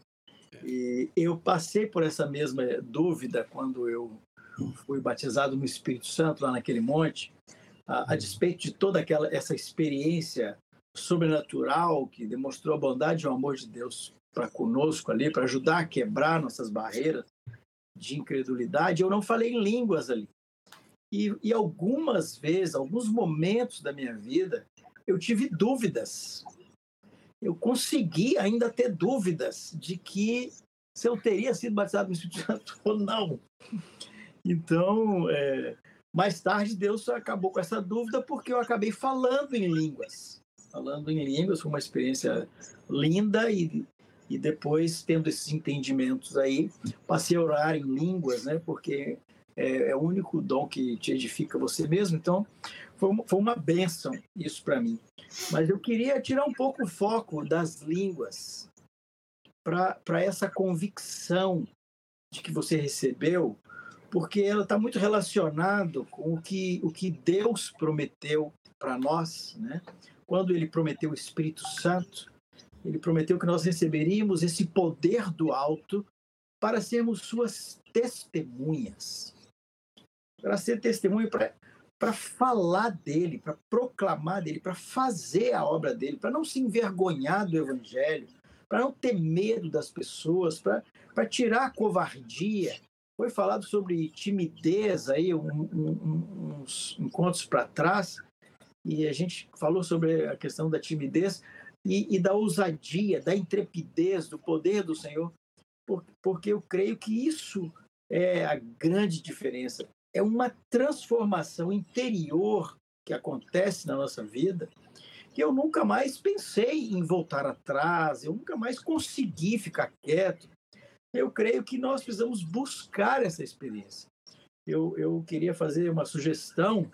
E eu passei por essa mesma dúvida quando eu fui batizado no Espírito Santo lá naquele monte, a, a despeito de toda aquela essa experiência sobrenatural que demonstrou a bondade e o amor de Deus para conosco ali, para ajudar a quebrar nossas barreiras de incredulidade, eu não falei em línguas ali. E, e algumas vezes, alguns momentos da minha vida, eu tive dúvidas. Eu consegui ainda ter dúvidas de que se eu teria sido batizado no Espírito Santo ou não. Então, é, mais tarde, Deus acabou com essa dúvida porque eu acabei falando em línguas. Falando em línguas foi uma experiência linda e, e depois, tendo esses entendimentos aí, passei a orar em línguas, né? Porque é, é o único dom que te edifica você mesmo. Então, foi uma, foi uma benção isso para mim. Mas eu queria tirar um pouco o foco das línguas para essa convicção de que você recebeu, porque ela está muito relacionado com o que, o que Deus prometeu para nós, né? Quando ele prometeu o Espírito Santo, ele prometeu que nós receberíamos esse poder do alto para sermos suas testemunhas. Para ser testemunha, para falar dele, para proclamar dele, para fazer a obra dele, para não se envergonhar do evangelho, para não ter medo das pessoas, para tirar a covardia. Foi falado sobre timidez aí um, um, uns encontros para trás, e a gente falou sobre a questão da timidez e, e da ousadia, da intrepidez, do poder do Senhor, porque eu creio que isso é a grande diferença é uma transformação interior que acontece na nossa vida que eu nunca mais pensei em voltar atrás, eu nunca mais consegui ficar quieto. Eu creio que nós precisamos buscar essa experiência. Eu, eu queria fazer uma sugestão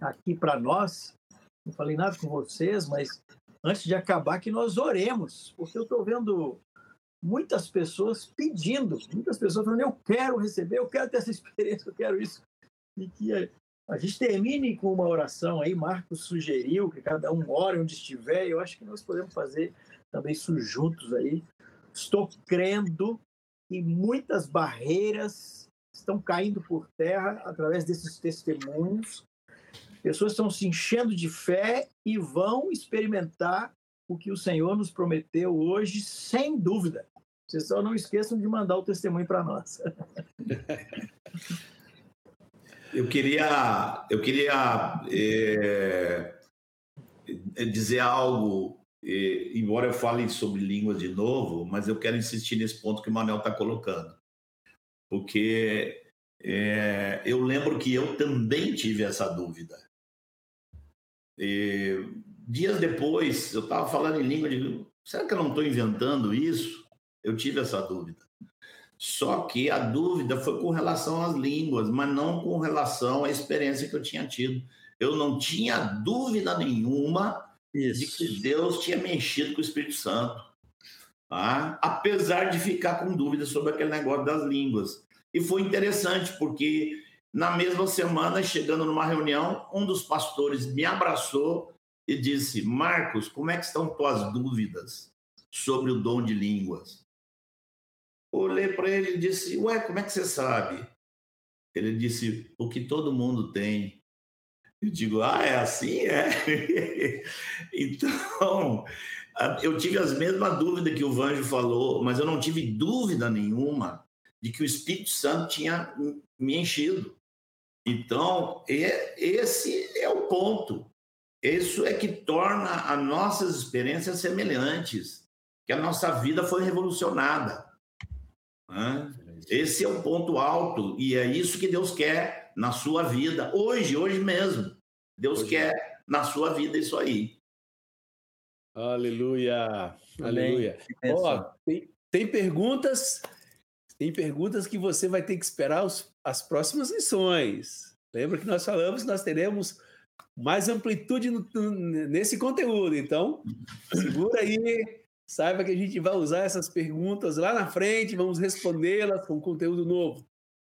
aqui para nós, não falei nada com vocês, mas antes de acabar, que nós oremos, porque eu estou vendo muitas pessoas pedindo, muitas pessoas falando, eu quero receber, eu quero ter essa experiência, eu quero isso. E que a, gente termine com uma oração aí, Marcos sugeriu que cada um ore onde estiver, eu acho que nós podemos fazer também isso juntos aí. Estou crendo que muitas barreiras estão caindo por terra através desses testemunhos. Pessoas estão se enchendo de fé e vão experimentar o que o Senhor nos prometeu hoje, sem dúvida. Vocês só não esqueçam de mandar o testemunho para nós. eu queria, eu queria é, dizer algo, é, embora eu fale sobre línguas de novo, mas eu quero insistir nesse ponto que o Manuel está colocando. Porque é, eu lembro que eu também tive essa dúvida. E, dias depois, eu estava falando em língua, de será que eu não estou inventando isso? Eu tive essa dúvida. Só que a dúvida foi com relação às línguas, mas não com relação à experiência que eu tinha tido. Eu não tinha dúvida nenhuma isso. de que Deus tinha mexido com o Espírito Santo. Tá? Apesar de ficar com dúvida sobre aquele negócio das línguas. E foi interessante, porque na mesma semana, chegando numa reunião, um dos pastores me abraçou e disse: Marcos, como é que estão tuas dúvidas sobre o dom de línguas? Olhei para ele e disse: Ué, como é que você sabe? Ele disse: O que todo mundo tem. Eu digo: Ah, é assim? É. então, eu tive as mesmas dúvidas que o Vanjo falou, mas eu não tive dúvida nenhuma de que o Espírito Santo tinha me enchido. Então, esse é o ponto. Isso é que torna as nossas experiências semelhantes, que a nossa vida foi revolucionada. Né? Esse é o ponto alto e é isso que Deus quer na sua vida hoje, hoje mesmo. Deus hoje. quer na sua vida isso aí. Aleluia, aleluia. Ó, tem, tem perguntas, tem perguntas que você vai ter que esperar os, as próximas lições. Lembra que nós falamos que nós teremos mais amplitude no, nesse conteúdo. Então, segura aí, saiba que a gente vai usar essas perguntas lá na frente, vamos respondê-las com conteúdo novo.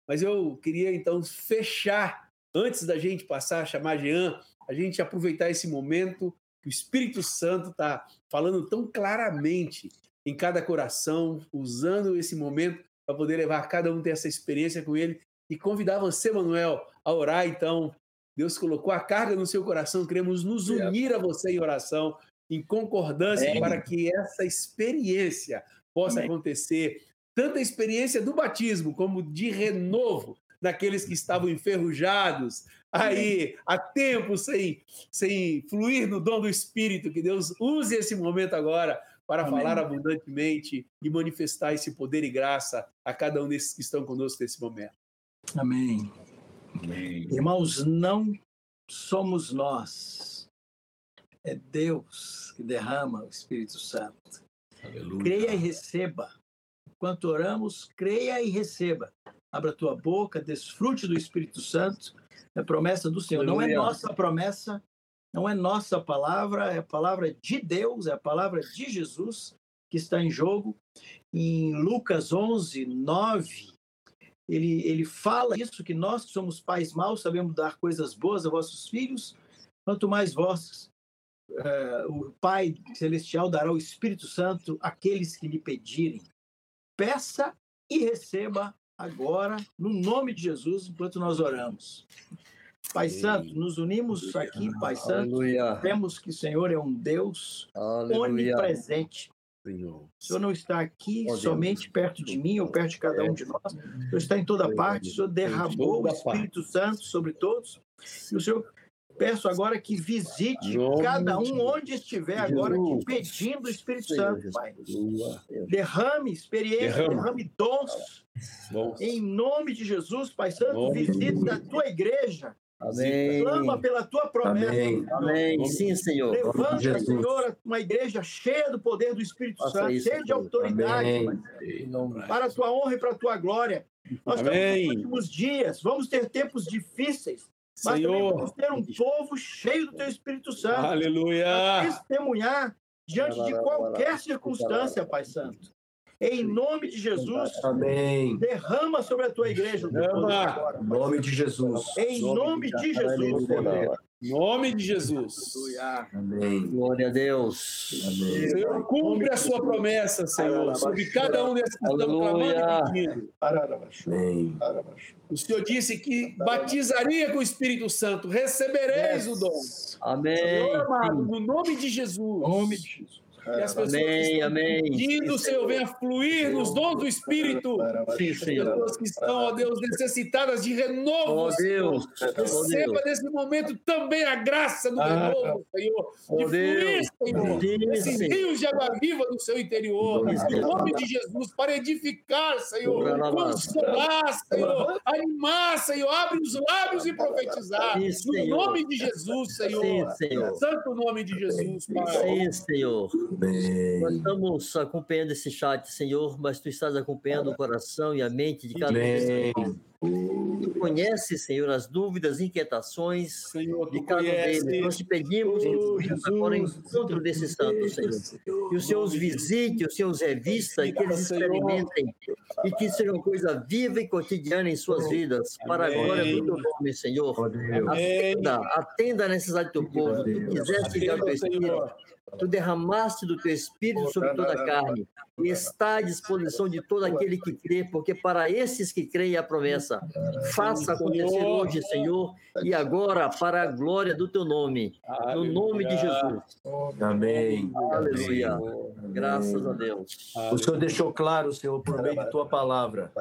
Mas eu queria então fechar, antes da gente passar a chamar Jean, a gente aproveitar esse momento que o Espírito Santo está falando tão claramente em cada coração, usando esse momento para poder levar cada um ter essa experiência com ele e convidar você, Manuel, a orar. Então, Deus colocou a carga no seu coração, queremos nos unir a você em oração, em concordância, Amém. para que essa experiência possa Amém. acontecer. Tanto a experiência do batismo como de renovo daqueles que estavam enferrujados, aí há tempo sem, sem fluir no dom do Espírito. Que Deus use esse momento agora para Amém. falar abundantemente e manifestar esse poder e graça a cada um desses que estão conosco nesse momento. Amém. Amém. Irmãos, não somos nós, é Deus que derrama o Espírito Santo. Aleluia. Creia e receba. Enquanto oramos, creia e receba. Abra tua boca, desfrute do Espírito Santo. É promessa do Senhor. Aleluia. Não é nossa promessa, não é nossa palavra, é a palavra de Deus, é a palavra de Jesus que está em jogo. Em Lucas 11, 9, ele, ele fala isso, que nós que somos pais maus sabemos dar coisas boas a vossos filhos, quanto mais vós, uh, o Pai Celestial dará o Espírito Santo àqueles que lhe pedirem. Peça e receba agora, no nome de Jesus, enquanto nós oramos. Pai Santo, nos unimos aqui, Pai Santo. Aleluia. Temos que o Senhor é um Deus Aleluia. onipresente. O Senhor não está aqui oh, somente perto de mim ou perto de cada um de nós. O Senhor está em toda parte. O Senhor derramou o Espírito Santo sobre todos. E o Senhor Peço agora que visite cada um onde estiver agora pedindo o Espírito Santo, Pai. Derrame experiência, derrame dons. Em nome de Jesus, Pai Santo, visita a tua igreja Amém. Clama pela tua promessa. Amém. Amém. Sim, Senhor. Levanta, Jesus. Senhor, uma igreja cheia do poder do Espírito Faça Santo, isso, cheia de autoridade, para a tua honra e para a tua glória. Nós Amém. estamos nos últimos dias, vamos ter tempos difíceis, mas Senhor. vamos ter um povo cheio do teu Espírito Santo. Aleluia. testemunhar diante de qualquer circunstância, Pai Santo. Em nome de Jesus. Amém. Derrama sobre a tua igreja. Derrama. Em nome de Jesus. Em nome de Jesus. Em nome de Jesus. Amém. Glória a Deus. Amém. Senhor, cumpre a sua promessa, Senhor, sobre cada um desses que estão clamando e pedindo. O Senhor disse que batizaria com o Espírito Santo, recebereis o dom. Amém. Senhor amado, no nome de Jesus. nome de Jesus. Que as pessoas amém, amém. pedindo, Senhor, venha fluir nos dons do Espírito. Sim, Senhor. As pessoas que estão, ó Deus, necessitadas de renovo, oh, Deus. Receba nesse momento também a graça do ah, renovo, Senhor. De oh, fluir, Senhor, esses rios de água viva no seu interior. Em nome de Jesus, para edificar, Senhor, consolar, Senhor, animar, Senhor, abre os lábios e profetizar. no nome de Jesus, Senhor. Sim, Senhor. Santo nome de Jesus, Pai. Sim, Senhor. Amém. Nós estamos acompanhando esse chat, Senhor, mas tu estás acompanhando o coração e a mente de cada um. Tu conhece, Senhor, as dúvidas, inquietações Senhor, de cada um deles. Nós te pedimos agora encontro desses santos, Senhor. Que o Senhor os visite, o Senhor os revista, e que eles experimentem, e que seja uma coisa viva e cotidiana em suas vidas, para a glória do teu nome, Senhor. Atenda, atenda a necessidade do teu povo. Tu quiseste enviar o Espírito tu derramaste do teu espírito sobre toda a carne, e está à disposição de todo aquele que crê, porque para esses que creem a promessa, faça acontecer hoje, Senhor, e agora para a glória do teu nome, no nome de Jesus. Amém. Aleluia. Graças a Deus. O Senhor deixou claro, Senhor, por meio de tua palavra.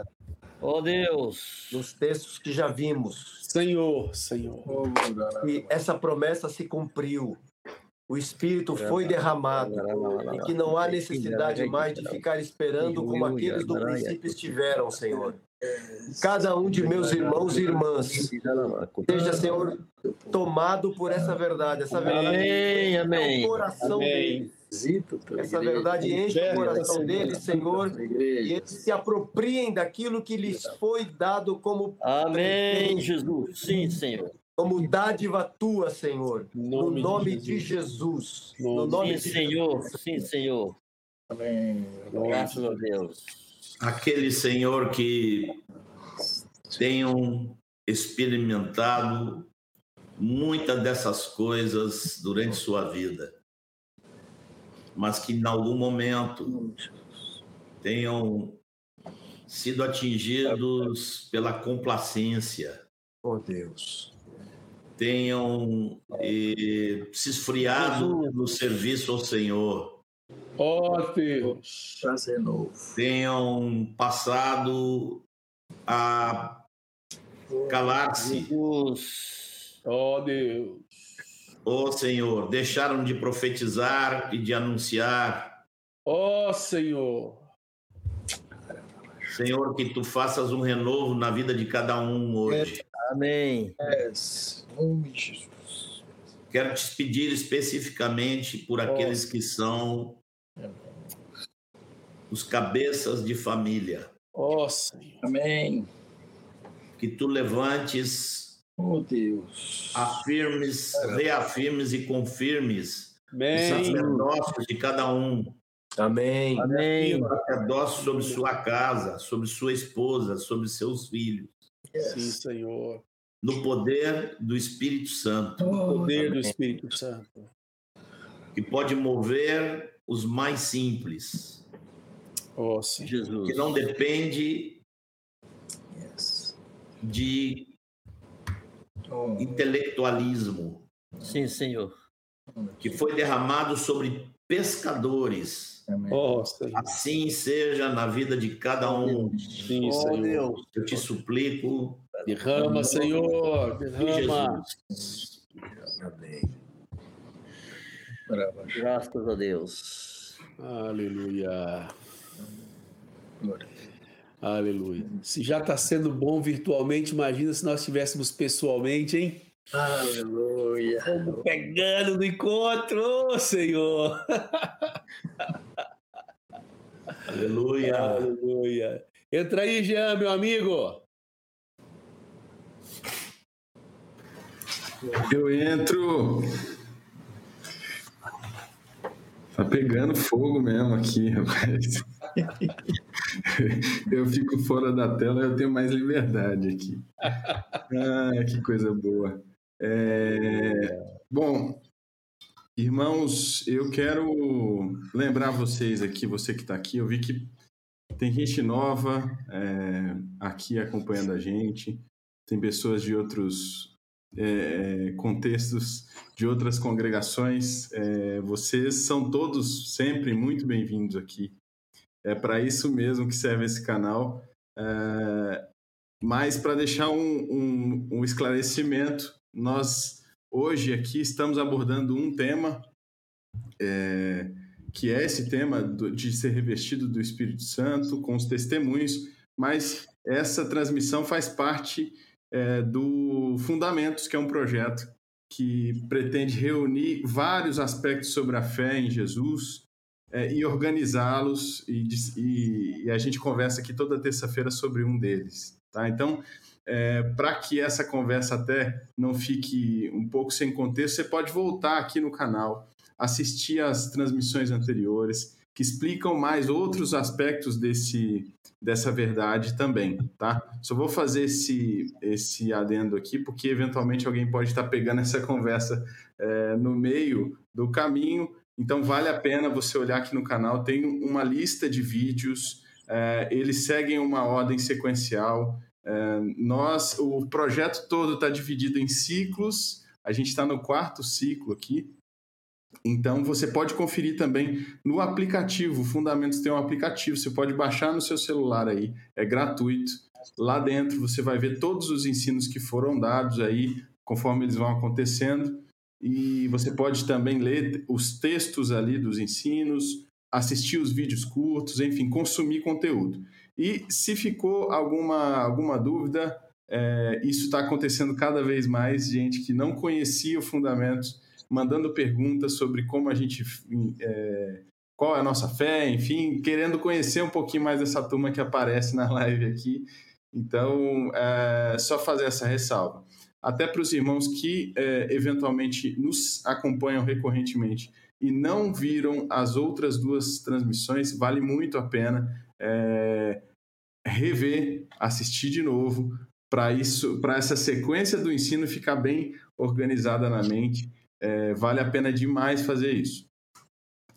Oh Deus, nos textos que já vimos. Senhor, Senhor. E essa promessa se cumpriu o Espírito foi derramado e que não há necessidade mais de ficar esperando como aqueles do princípio estiveram, Senhor. Cada um de meus irmãos e irmãs seja, Senhor, tomado por essa verdade. Essa verdade amém, amém. o coração amém. deles. Essa verdade enche o coração deles, Senhor, e eles se apropriem daquilo que lhes foi dado como. Amém, Jesus. Sim, Senhor como dádiva tua, Senhor, no nome, no nome de, Jesus. Jesus. No nome Sim, de Senhor. Jesus. Sim, Senhor. Amém. Graças a Deus. Aquele Senhor que tenham experimentado muitas dessas coisas durante sua vida, mas que em algum momento tenham sido atingidos pela complacência. Oh Deus. Tenham eh, se esfriado no serviço ao Senhor. Ó Deus. Prazer novo. Tenham passado a calar-se. Ó Deus. Ó Senhor, deixaram de profetizar e de anunciar. Ó Senhor. Senhor, que tu faças um renovo na vida de cada um hoje. Amém. Nome de Jesus. Quero te pedir especificamente por aqueles que são os cabeças de família, Ó Senhor. Amém. que tu levantes, Oh Deus. afirmes, reafirmes e confirmes o Amém. sacerdócio de cada um, Amém. Amém. o sacerdócio sobre sua casa, sobre sua esposa, sobre seus filhos, Sim, Senhor. no poder do Espírito Santo, Oh, Poder do Espírito Santo. que pode mover os mais simples, Ó Senhor. Jesus. que não depende yes. de Oh, intelectualismo, Sim, Senhor. que foi derramado sobre pescadores. Senhor. Assim seja na vida de cada um. Sim, Oh, Senhor. Deus. Eu te suplico, Derrama, Senhor. em Derrama. Jesus. Amém. Graças a Deus. Aleluia. Glória. Aleluia. Se já está sendo bom virtualmente, imagina se nós estivéssemos pessoalmente, hein? Aleluia. Vamos pegando no encontro, Senhor. Aleluia. Aleluia. Entra aí, Jean, meu amigo. Eu entro. Tá pegando fogo mesmo aqui, rapaz. Eu fico fora da tela, eu tenho mais liberdade aqui. Ah, que coisa boa. É, Bom, irmãos, eu quero lembrar vocês aqui, você que está aqui, eu vi que tem gente nova é, aqui acompanhando a gente, tem pessoas de outros é, contextos, de outras congregações. É, vocês são todos sempre muito bem-vindos aqui. É para isso mesmo que serve esse canal. É, mas para deixar um, um, um esclarecimento, nós hoje aqui estamos abordando um tema é, que é esse tema do, de ser revestido do Espírito Santo com os testemunhos, mas essa transmissão faz parte é, do Fundamentos, que é um projeto que pretende reunir vários aspectos sobre a fé em Jesus é, e organizá-los, e, e, e, a gente conversa aqui toda terça-feira sobre um deles. Tá? Então, é, para que essa conversa até não fique um pouco sem contexto, você pode voltar aqui no canal, assistir às transmissões anteriores, que explicam mais outros aspectos desse, dessa verdade também, tá? Só vou fazer esse, esse adendo aqui, porque eventualmente alguém pode estar pegando essa conversa é, no meio do caminho, então vale a pena você olhar aqui no canal, tem uma lista de vídeos, é, eles seguem uma ordem sequencial, é, nós, o projeto todo está dividido em ciclos, a gente está no quarto ciclo aqui, então você pode conferir também no aplicativo. O Fundamentos tem um aplicativo, você pode baixar no seu celular aí, é gratuito. Lá dentro você vai ver todos os ensinos que foram dados aí, conforme eles vão acontecendo. E você pode também ler os textos ali dos ensinos, assistir os vídeos curtos, enfim, consumir conteúdo. E se ficou alguma, alguma dúvida, é, isso está acontecendo cada vez mais, gente que não conhecia o Fundamentos mandando perguntas sobre como a gente. É, qual é a nossa fé, enfim, querendo conhecer um pouquinho mais dessa turma que aparece na live aqui. Então, é só fazer essa ressalva. Até para os irmãos que é, eventualmente nos acompanham recorrentemente e não viram as outras duas transmissões, vale muito a pena é, rever, assistir de novo, para isso, para essa sequência do ensino ficar bem organizada na mente é, vale a pena demais fazer isso.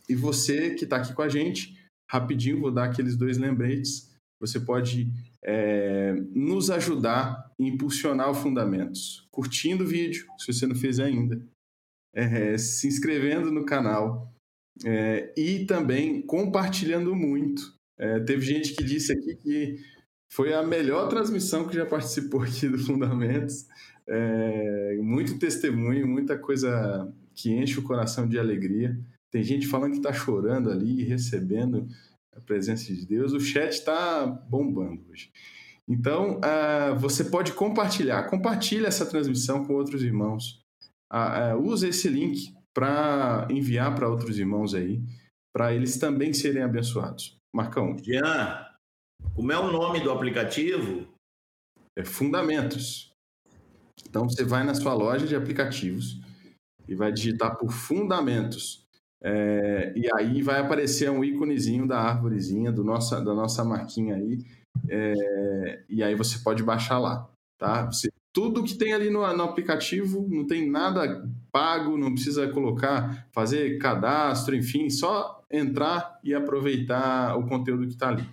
E você que está aqui com a gente, rapidinho, vou dar aqueles dois lembretes. você pode é, nos ajudar a impulsionar o Fundamentos, curtindo o vídeo, se você não fez ainda, é, se inscrevendo no canal é, e também compartilhando muito. É, teve gente que disse aqui que foi a melhor transmissão que já participou aqui do Fundamentos. É, muito testemunho, muita coisa que enche o coração de alegria. Tem gente falando que está chorando ali, recebendo a presença de Deus. O chat está bombando hoje. Então, uh, você pode compartilhar. Compartilhe essa transmissão com outros irmãos. Uh, uh, use esse link para enviar para outros irmãos aí, para eles também serem abençoados. Marcão. Jean, como é o nome do aplicativo? É Fundamentos. Então, você vai na sua loja de aplicativos e vai digitar por Fundamentos. É, e aí vai aparecer um íconezinho da árvorezinha, do nossa, da nossa marquinha aí. É, e aí você pode baixar lá, tá? Você, tudo que tem ali no, no, aplicativo, não tem nada pago, não precisa colocar, fazer cadastro, enfim, só entrar e aproveitar o conteúdo que está ali.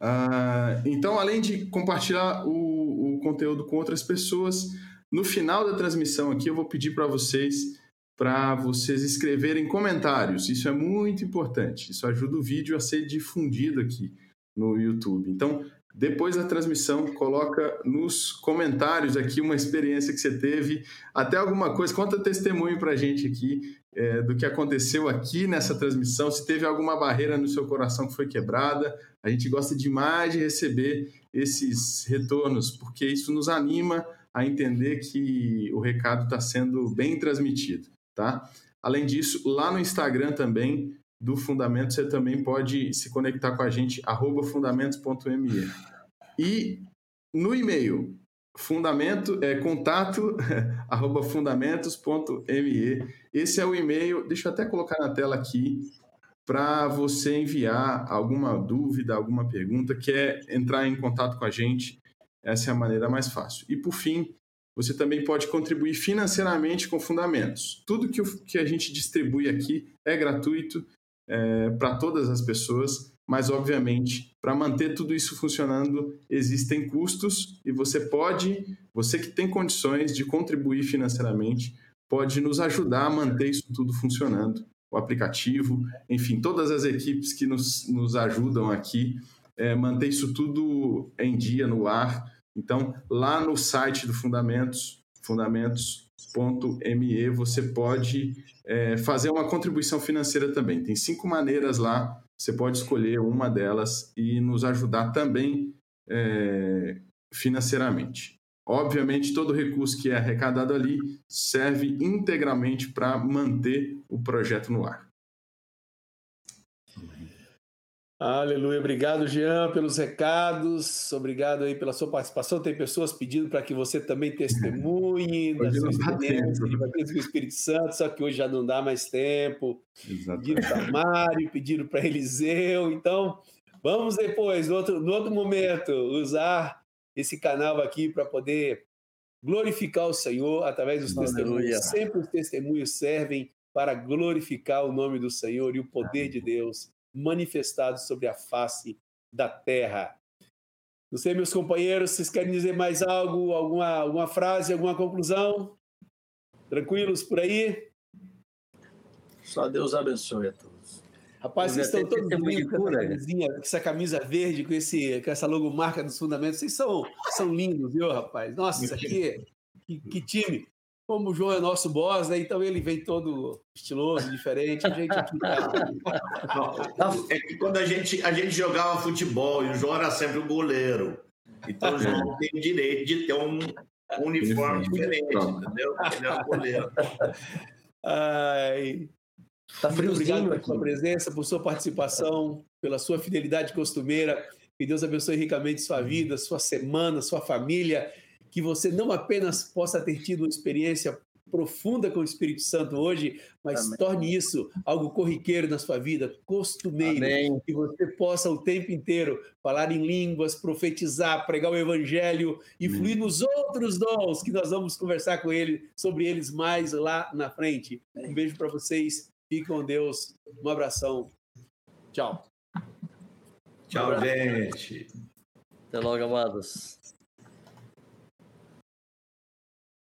Ah, então, além de compartilhar o, o conteúdo com outras pessoas, no final da transmissão aqui eu vou pedir para vocês para vocês escreverem comentários. Isso é muito importante. Isso ajuda o vídeo a ser difundido aqui no YouTube. Então, depois da transmissão, coloca nos comentários aqui uma experiência que você teve, até alguma coisa, conta testemunho para a gente aqui é, do que aconteceu aqui nessa transmissão, se teve alguma barreira no seu coração que foi quebrada. A gente gosta demais de receber esses retornos, porque isso nos anima a entender que o recado está sendo bem transmitido tá? Além disso, lá no Instagram também do Fundamentos, você também pode se conectar com a gente, fundamentos.me. E no e-mail, fundamento, é, contato, arroba fundamentos.me. Esse é o e-mail, deixa eu até colocar na tela aqui, para você enviar alguma dúvida, alguma pergunta, quer entrar em contato com a gente, essa é a maneira mais fácil. E por fim, você também pode contribuir financeiramente com fundamentos. Tudo que, que a gente distribui aqui é gratuito é, para todas as pessoas, mas obviamente para manter tudo isso funcionando existem custos e você pode, você que tem condições de contribuir financeiramente, pode nos ajudar a manter isso tudo funcionando. O aplicativo, enfim, todas as equipes que nos, nos ajudam aqui, é, manter isso tudo em dia, no ar então, lá no site do Fundamentos, fundamentos.me, você pode é, fazer uma contribuição financeira também. Tem cinco maneiras lá, você pode escolher uma delas e nos ajudar também é, financeiramente. Obviamente, todo recurso que é arrecadado ali serve integralmente para manter o projeto no ar. Aleluia. Obrigado, Jean, pelos recados. Obrigado aí pela sua participação. Tem pessoas pedindo para que você também testemunhe da sua experiência de batismo com o Espírito Santo, só que hoje já não dá mais tempo. Exatamente. Pediram para Mário, pediram para Eliseu. Então, vamos depois, no outro, no outro momento, usar esse canal aqui para poder glorificar o Senhor através dos Aleluia. testemunhos. Sempre os testemunhos servem para glorificar o nome do Senhor e o poder de Deus manifestado sobre a face da terra. Não sei, meus companheiros, vocês querem dizer mais algo, alguma, alguma frase, alguma conclusão? Tranquilos por aí? Só Deus abençoe a todos. Rapaz, vocês estão todos lindos com essa, camisinha, com essa camisa verde, com, esse, com essa logomarca dos fundamentos. Vocês são, são lindos, viu, rapaz? Nossa, isso aqui, que, que time como o João é nosso boss, né? então ele vem todo estiloso, diferente. A gente aqui tá... É que quando a gente, a gente jogava futebol e o João era sempre o goleiro. Então o João tem o direito de ter um, um uniforme diferente, entendeu? Ele é o goleiro. Ai. Tá friozinho Obrigado pela sua presença, por sua participação, pela sua fidelidade costumeira. Que Deus abençoe ricamente sua vida, sua semana, sua família que você não apenas possa ter tido uma experiência profunda com o Espírito Santo hoje, mas Amém. torne isso algo corriqueiro na sua vida, costumeiro, Amém. que você possa o tempo inteiro falar em línguas, profetizar, pregar o evangelho e Amém. fluir nos outros dons que nós vamos conversar com ele sobre eles mais lá na frente. Um beijo para vocês, fiquem com Deus, um abração. Tchau. Tchau, gente. Até logo, amados.